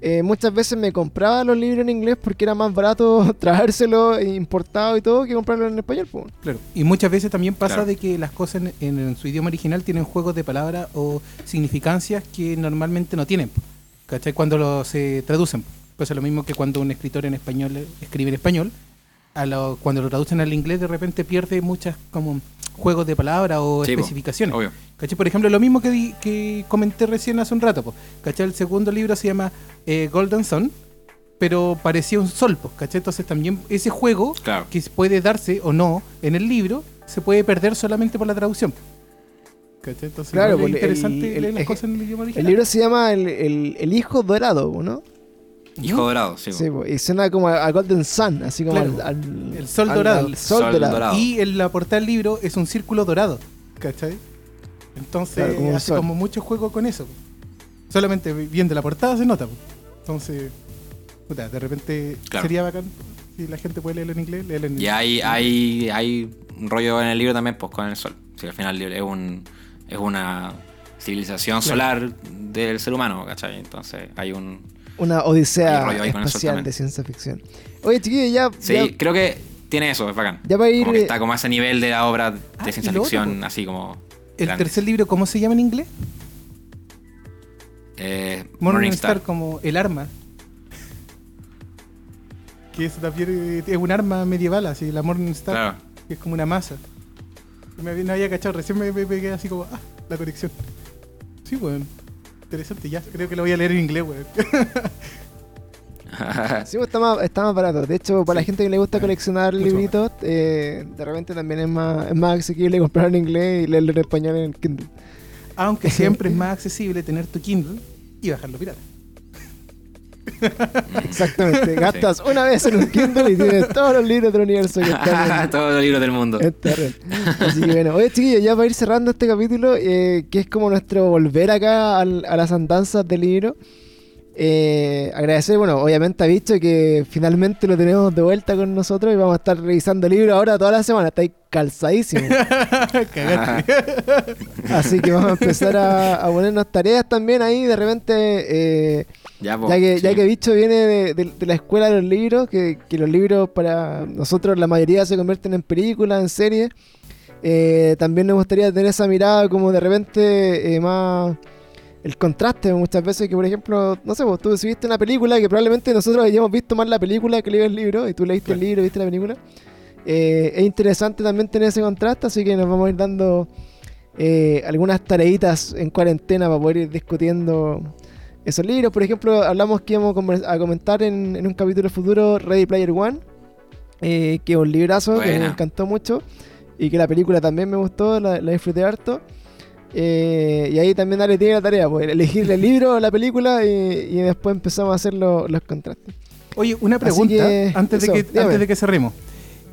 eh, muchas veces me compraba los libros en inglés porque era más barato traérselo importado y todo que comprarlo en español. pues. Claro. Y muchas veces también pasa Claro. de que las cosas en, en- en su idioma original tienen juegos de palabras o significancias que normalmente no tienen. ¿Cachai? Cuando lo, se traducen. Pues es lo mismo que cuando un escritor en español escribe en español a lo- cuando lo traducen al inglés de repente pierde muchas como juegos de palabras o Sí, especificaciones. obvio. ¿Cachai? Por ejemplo, lo mismo que, di- que comenté recién hace un rato. po. ¿Cachai? El segundo libro se llama eh, Golden Sun, pero parecía un sol. po, ¿Cachai? Entonces también ese juego Claro. que puede darse o no en el libro se puede perder solamente por la traducción. ¿Cachai? Entonces Claro, es el- interesante el- leer las el- cosas en el idioma El original. libro se llama El, el- El Hijo Dorado, ¿no? Hijo dorado, sí. Sí, po, y suena como a, Golden Sun, así como Claro. al, al- El sol al- dorado. al sol, Sol dorado. dorado. Y en la portada del libro es un círculo dorado. ¿Cachai? Entonces Claro, como hace como mucho juego con eso. po. Solamente viendo la portada se nota. po. Entonces, puta, de repente Claro. sería bacán si la gente puede leerlo en inglés, leerlo en Y hay, hay, hay un rollo en el libro también, pues con el sol. Sí, al final es un es una civilización solar del ser humano, ¿cachai? Entonces hay un... Una odisea espacial de ciencia ficción. Oye, chiquillos, ya, Sí, ya- creo que tiene eso, es bacán. Ya va a ir, Como que eh, está como a ese nivel de la obra de Ah, ciencia otro, ficción, así como... El grande. tercer libro, ¿cómo se llama en inglés? Eh, Morning, Star. como el arma. Que es es un arma medieval, así, la Morning Star. Claro. Que es como una masa. Me había, no había cachado, recién me, me pegué así como, ah, la conexión. Sí, weón. Interesante, ya. Creo que lo voy a leer en inglés, weón. Sí, pues, está más, está más barato. De hecho, para la gente que le gusta coleccionar Mucho libritos, eh, de repente también es más, es más asequible comprar en inglés y leerlo en español en el Kindle. Aunque siempre es más accesible tener tu Kindle y bajarlo pirata. Exactamente. Gastas una vez en un Kindle y tienes todos los libros del universo que están en, Todos los libros del mundo. Así que bueno, oye chiquillos, ya para ir cerrando este capítulo, eh, que es como nuestro volver acá al- a las andanzas del libro. Eh, agradecer, bueno, obviamente a Bicho que finalmente lo tenemos de vuelta con nosotros y vamos a estar revisando el libro ahora toda la semana. Está ahí calzadísimo. Así que vamos a empezar a, a ponernos tareas también ahí. De repente, eh, Ya, po, ya, que, ya sí. que Bicho viene de, de- de la escuela de los libros, que, que los libros para nosotros la mayoría se convierten en películas, en series. eh, también nos gustaría tener esa mirada como de repente eh, más el contraste muchas veces que por ejemplo no sé vos tú si viste una película que probablemente nosotros hayamos visto más la película que leer el libro y tú leíste el libro viste la película eh, es interesante también tener ese contraste así que nos vamos a ir dando eh, algunas tareitas en cuarentena para poder ir discutiendo esos libros. Por ejemplo, hablamos que íbamos a comentar en, en un capítulo futuro Ready Player One, eh, que es un librazo que me encantó mucho y que la película también me gustó, la, la disfruté harto. Eh, y ahí también dale tiene la tarea, pues elegir el libro o la película y, y después empezamos a hacer lo- los contrastes. Oye, una pregunta que, antes, eso, de que, antes de que cerremos.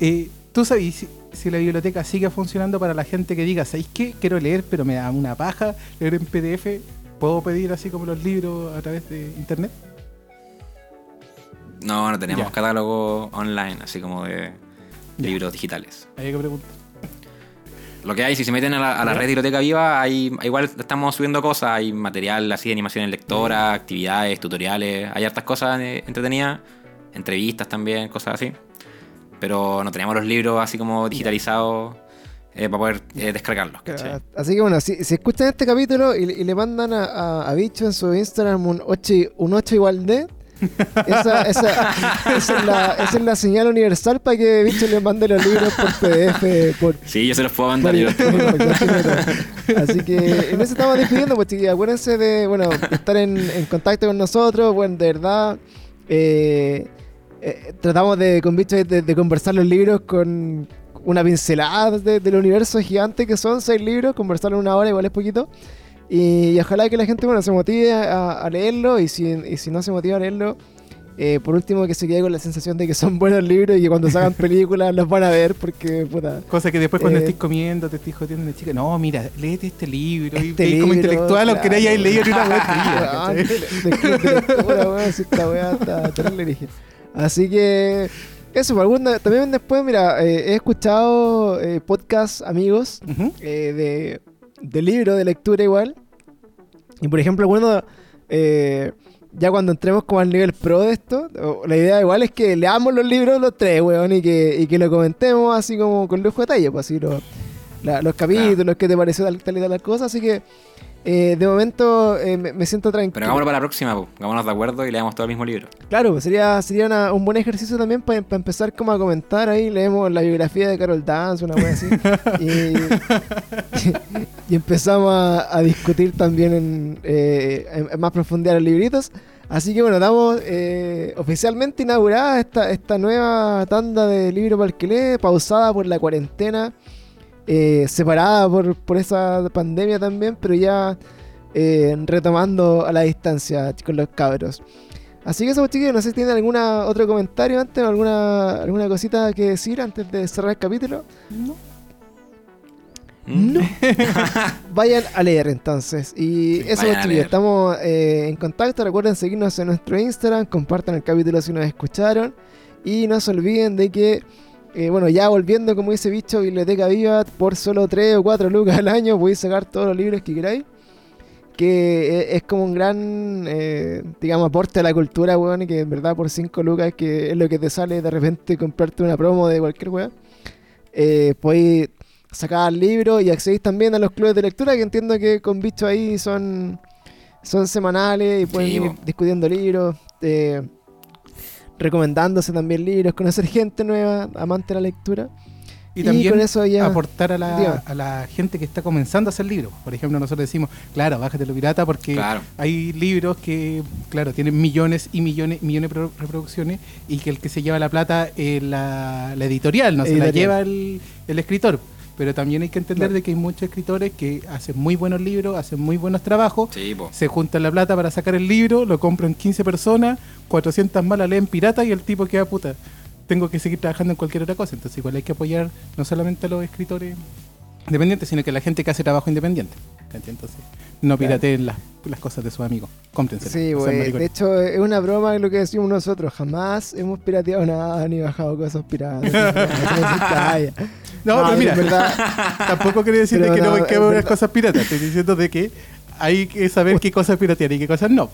Eh, ¿Tú sabes si, si la biblioteca sigue funcionando para la gente que diga, ¿sabéis qué? Quiero leer, pero me da una paja leer en PDF. ¿Puedo pedir así como los libros a través de internet? No, no tenemos Ya. catálogo online, así como de Ya. libros digitales. Hay que preguntar. Lo que hay, si se meten a la, a la red Biblioteca Viva, hay, igual estamos subiendo cosas, hay material así de animación en lectora, actividades, tutoriales, hay hartas cosas eh, entretenidas, entrevistas también, cosas así. Pero no tenemos los libros así como digitalizados eh, para poder eh, descargarlos. ¿cachai? Así que bueno, si, si escuchan este capítulo y, y le mandan a, a- a Bicho en su Instagram un 8, y- un 8 igual de, esa, esa, esa es la, esa es la señal universal para que Bicho le mande los libros por PDF, por, Sí, yo se los puedo mandar. yo. Así que en eso estamos despidiendo, pues chiquillos, acuérdense de, bueno, estar en, en contacto con nosotros, bueno, de verdad, eh, eh, tratamos de, con Bicho de, de conversar los libros con una pincelada de- del universo gigante que son seis libros, conversarlo en una hora igual es poquito. Y, y ojalá que la gente bueno, se motive a, a leerlo y si, y si no se motiva a leerlo, eh, por último que se quede con la sensación de que son buenos libros y que cuando salgan películas los van a ver porque puta. Cosa que después cuando Eh, estés comiendo, te estés jodiendo una chica, no, mira, léete este libro. Este y, como intelectual, aunque no claro. hayáis leído ni una Ah, origen. Así que eso, por alguna- también después, mira, eh, he escuchado podcasts amigos eh, de, de libro, de lectura igual. Y por ejemplo, bueno, eh, ya cuando entremos como al nivel pro de esto, la idea igual es que leamos los libros los tres, weón, y que, y que lo comentemos así como con lujo de detalle, pues así lo- la- los capítulos, qué te pareció tal, tal y tal cosa. Así que eh, de momento eh, me, siento tranquilo. Pero hagámoslo para la próxima, po. Hagámonos de acuerdo y leamos todo el mismo libro. Claro, pues sería, sería una- un buen ejercicio también para empezar como a comentar ahí, leemos la biografía de Carol Dance, una cosa así, y, y empezamos a, a discutir también en, eh, en- en más profundidad los libritos. Así que bueno, damos eh, oficialmente inaugurada esta, esta nueva tanda de libro para el que lee, pausada por la cuarentena, eh, separada por, por esa pandemia también, pero ya eh, retomando a la distancia con los cabros. Así que eso, pues, chiquillos, no sé si tienen alguna otro comentario antes o alguna, alguna cosita que decir antes de cerrar el capítulo. No. ¿Mm? No. Vayan a leer entonces. Y eso, leer. estamos eh, en contacto. Recuerden seguirnos en nuestro Instagram, compartan el capítulo si nos escucharon. Y no se olviden de que, eh, bueno, ya volviendo, como dice Bicho, Biblioteca Viva, por solo 3 o 4 lucas al año, podéis sacar todos los libros que queráis. Que eh, es como un gran, eh, digamos, aporte a la cultura, weón, y que en verdad por 5 lucas, que es lo que te sale de repente comprarte una promo de cualquier weón, eh, podéis sacar libros y accedéis también a los clubes de lectura, que entiendo que con Bicho ahí son, son semanales y pueden Sí, ir discutiendo libros, eh, recomendándose también libros, conocer gente nueva, amante de la lectura. Y también con eso ya... aportar a la, a la gente que está comenzando a hacer libros. Por ejemplo, nosotros decimos, claro, bájate lo pirata porque Claro. hay libros que, claro, tienen millones y millones y millones de pro- reproducciones y que el que se lleva la plata es la, la editorial, no se la lleva el, el escritor. Pero también hay que entender de que hay muchos escritores que hacen muy buenos libros, hacen muy buenos trabajos, Sí, se juntan la plata para sacar el libro, lo compran 15 personas, 400 más la leen pirata y el tipo queda puta. Tengo que seguir trabajando en cualquier otra cosa. Entonces, igual hay que apoyar no solamente a los escritores independientes, sino que a la gente que hace trabajo independiente. Entonces, no Claro. pirateen las, las cosas de sus amigos. Cómprenselas. Sí, güey. De hecho, es una broma lo que decimos nosotros. Jamás hemos pirateado nada ni bajado cosas piratas. No, pero en mira, verdad, tampoco quiere decir de Pero que no no, verdad. cosas piratas. Estoy diciendo de que hay que saber qué cosas piratear y qué cosas no.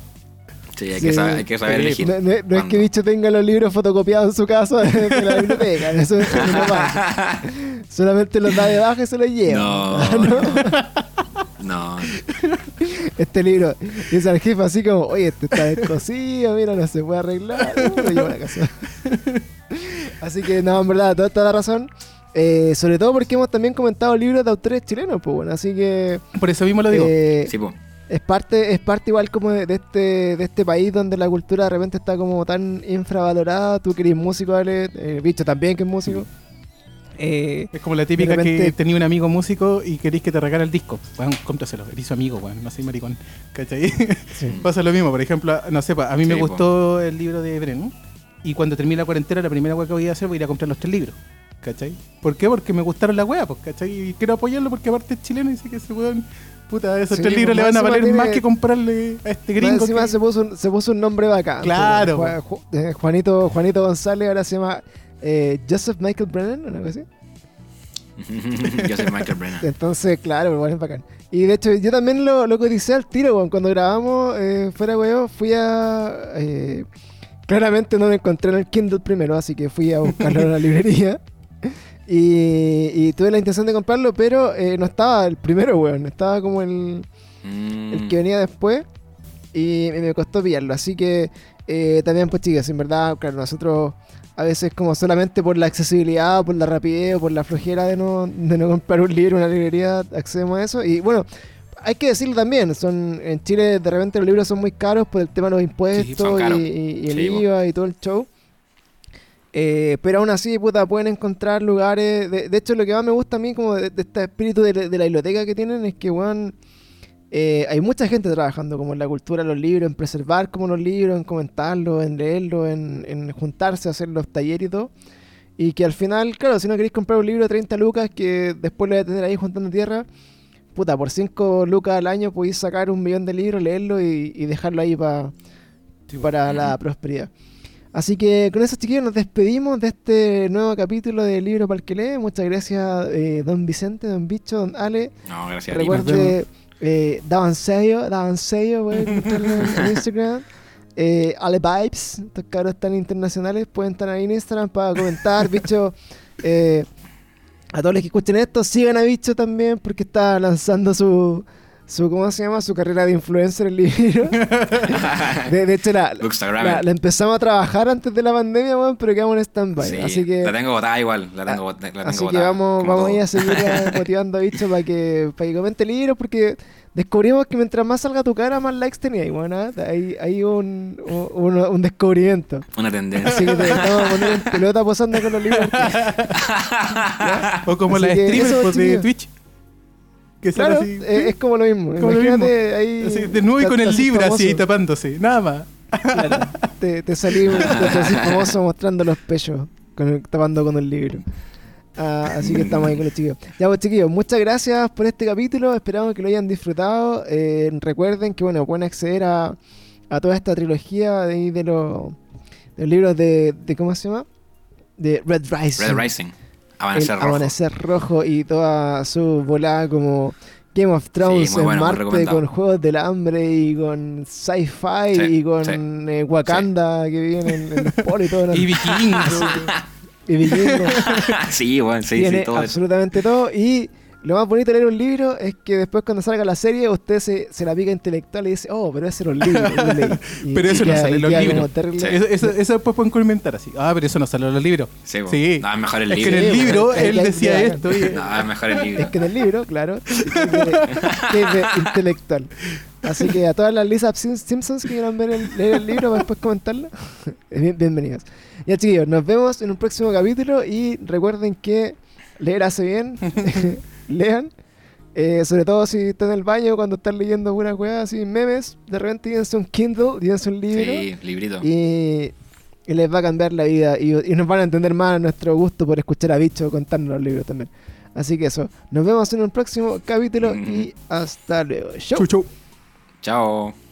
Sí, hay, Sí, Que saber, hay que saber elegir. no, no- no es que. Bicho tenga los libros fotocopiados en su casa de, de la biblioteca. Eso, eso no pasa. Solamente los da de baja y se los lleva. No. No. Este libro dice al jefe así como, oye, este está descosido, mira, no se puede arreglar. uh, Lo llevo a la casa. así que, no, en verdad, toda, toda la razón. Eh, sobre todo porque hemos también comentado libros de autores chilenos, pues bueno, así que Por eso mismo lo digo. eh, Sí, po. es parte es parte igual como de, de este de este país donde la cultura de repente está como tan infravalorada. Tú que eres músico, Ale, eh, Bicho también que es músico. Eh, Es como la típica repente- que tenía un amigo músico y queréis que te regale el disco. Bueno, cómpraselo, eres su amigo, weón, no soy maricón. ¿Cachai? sí. Pasa lo mismo, por ejemplo, no sé, pa, a mí me po. gustó el libro de Bren. Y cuando termine la cuarentena, la primera weá que voy a hacer voy a ir a comprar los tres libros. ¿Cachai? ¿Por qué? Porque me gustaron las weas, pues, ¿cachai? Y quiero apoyarlo porque aparte es chileno y sé que ese weón, puta, esos Sí, tres pues, libros le van a valer tiene- más que comprarle a este gringo. encima que- se, puso un, se puso un nombre bacán. Claro, Ju- eh, Juanito, Juanito González ahora se llama eh, Joseph Michael Brennan, una cosa así. Soy Michael Brennan. Entonces, claro, bueno, es bacán. Y de hecho, yo también lo, lo al tiro, weón. Cuando grabamos eh, fuera, weón, fui a. eh, claramente no lo encontré en el Kindle primero, así que fui a buscarlo en la librería. Y, y tuve la intención de comprarlo, pero eh, no estaba el primero, weón. Estaba como el, Mm. el que venía después. Y me costó pillarlo. Así que eh, también, pues, chicas, en verdad, claro, nosotros a veces, como solamente por la accesibilidad, por la rapidez o por la flojera de no, de no comprar un libro una librería, accedemos a eso. Y bueno, hay que decirlo también: son en Chile, de repente, los libros son muy caros por el tema de los impuestos y, y- y el Sí. IVA y todo el show. Eh, pero aún así, puta, pueden encontrar lugares. De, de hecho, lo que más me gusta a mí, como de, de este espíritu de la biblioteca que tienen, es que, weón, eh, hay mucha gente trabajando como en la cultura de los libros, en preservar como los libros, en comentarlos, en leerlos, en, en juntarse hacer los talleres y todo. Y que al final, claro, si no queréis comprar un libro de 30 lucas que después lo vais a tener ahí juntando tierra, puta, por 5 lucas al año podéis sacar un millón de libros, leerlo y, y dejarlo ahí pa- para la prosperidad. Así que con eso, chiquillos, nos despedimos de este nuevo capítulo de Libro para el que lee. Muchas gracias, eh, don Vicente, don Bicho, don Ale. No, gracias a ti. Eh, daban sello, daban sello, en Instagram. Eh, Ale Vibes, estos cabros tan internacionales, pueden estar ahí en Instagram para comentar, bicho. eh, a todos los que escuchen esto, sigan a Bicho también, porque está lanzando su, su, ¿cómo se llama? Su carrera de influencer en libro. de, de hecho, la, la, la empezamos a trabajar antes de la pandemia, weón, pero quedamos en stand-by. Sí, así que, la tengo botada igual. La tengo, la tengo así que botada, vamos, como vamos a ir a todo. seguir eh, motivando a Bicho para que, para que comente libros, porque descubrimos que mientras más salga tu cara, más likes tenía. Y bueno, ¿eh? hay, hay un, un, un descubrimiento. Una tendencia. Así que te vamos a poner en pelota posando con los libros. O como Así la que streamer pues, de. Twitch. Que sale Claro, así. eh, es como lo mismo. Como lo Imagínate ahí. así, de nuevo y con el así libro famoso. así tapándose. Nada más. Claro, te, te salí salí famoso mostrando los pechos, con el- tapando con el libro. Ah, así que estamos ahí con los chiquillos. Ya pues chiquillos, muchas gracias por este capítulo, esperamos que lo hayan disfrutado. Eh, recuerden que bueno, pueden acceder a, a toda esta trilogía de, ahí de, los, de los libros de, de ¿cómo se llama? De Red Rising. Red Rising. Amanecer el rojo. Amanecer Rojo y toda su volada como Game of Thrones muy en bueno, Marte con Juegos del Hambre y con sci-fi Sí, y con eh, Wakanda que viene en, en los polos y todo. Y vikingos. Y vikingos. sí, bueno, sí, Tiene sí, todo eso. absolutamente todo. Y lo más bonito de leer un libro es que después cuando salga la serie usted se, se la pica intelectual y dice, oh, pero ese era un libro. que yo leí". Y- Pero y eso no sale en los libros. Sí. Eso, eso, eso después pueden comentar así. Ah, pero eso no sale en los libros. Sí. Sí. No, es mejor el Es que libro. en el libro él decía ya- esto. y- No, es mejor el libro. Es que en el libro, claro, que de, que de intelectual. Así que a todas las Lisa Sim- Simpsons que quieran ver el, leer el libro para después comentarlo, bien- bienvenidos. Ya chiquillos, nos vemos en un próximo capítulo y recuerden que leer hace bien, lean. Eh, sobre todo si están en el baño cuando están leyendo puras weas así, memes, de repente llévense un Kindle, llévense un libro Sí, librito. y, y les va a cambiar la vida y, y nos van a entender más nuestro gusto por escuchar a Bicho contarnos los libros también. Así que eso, nos vemos en un próximo capítulo y hasta luego. Chau. Chu. Chao.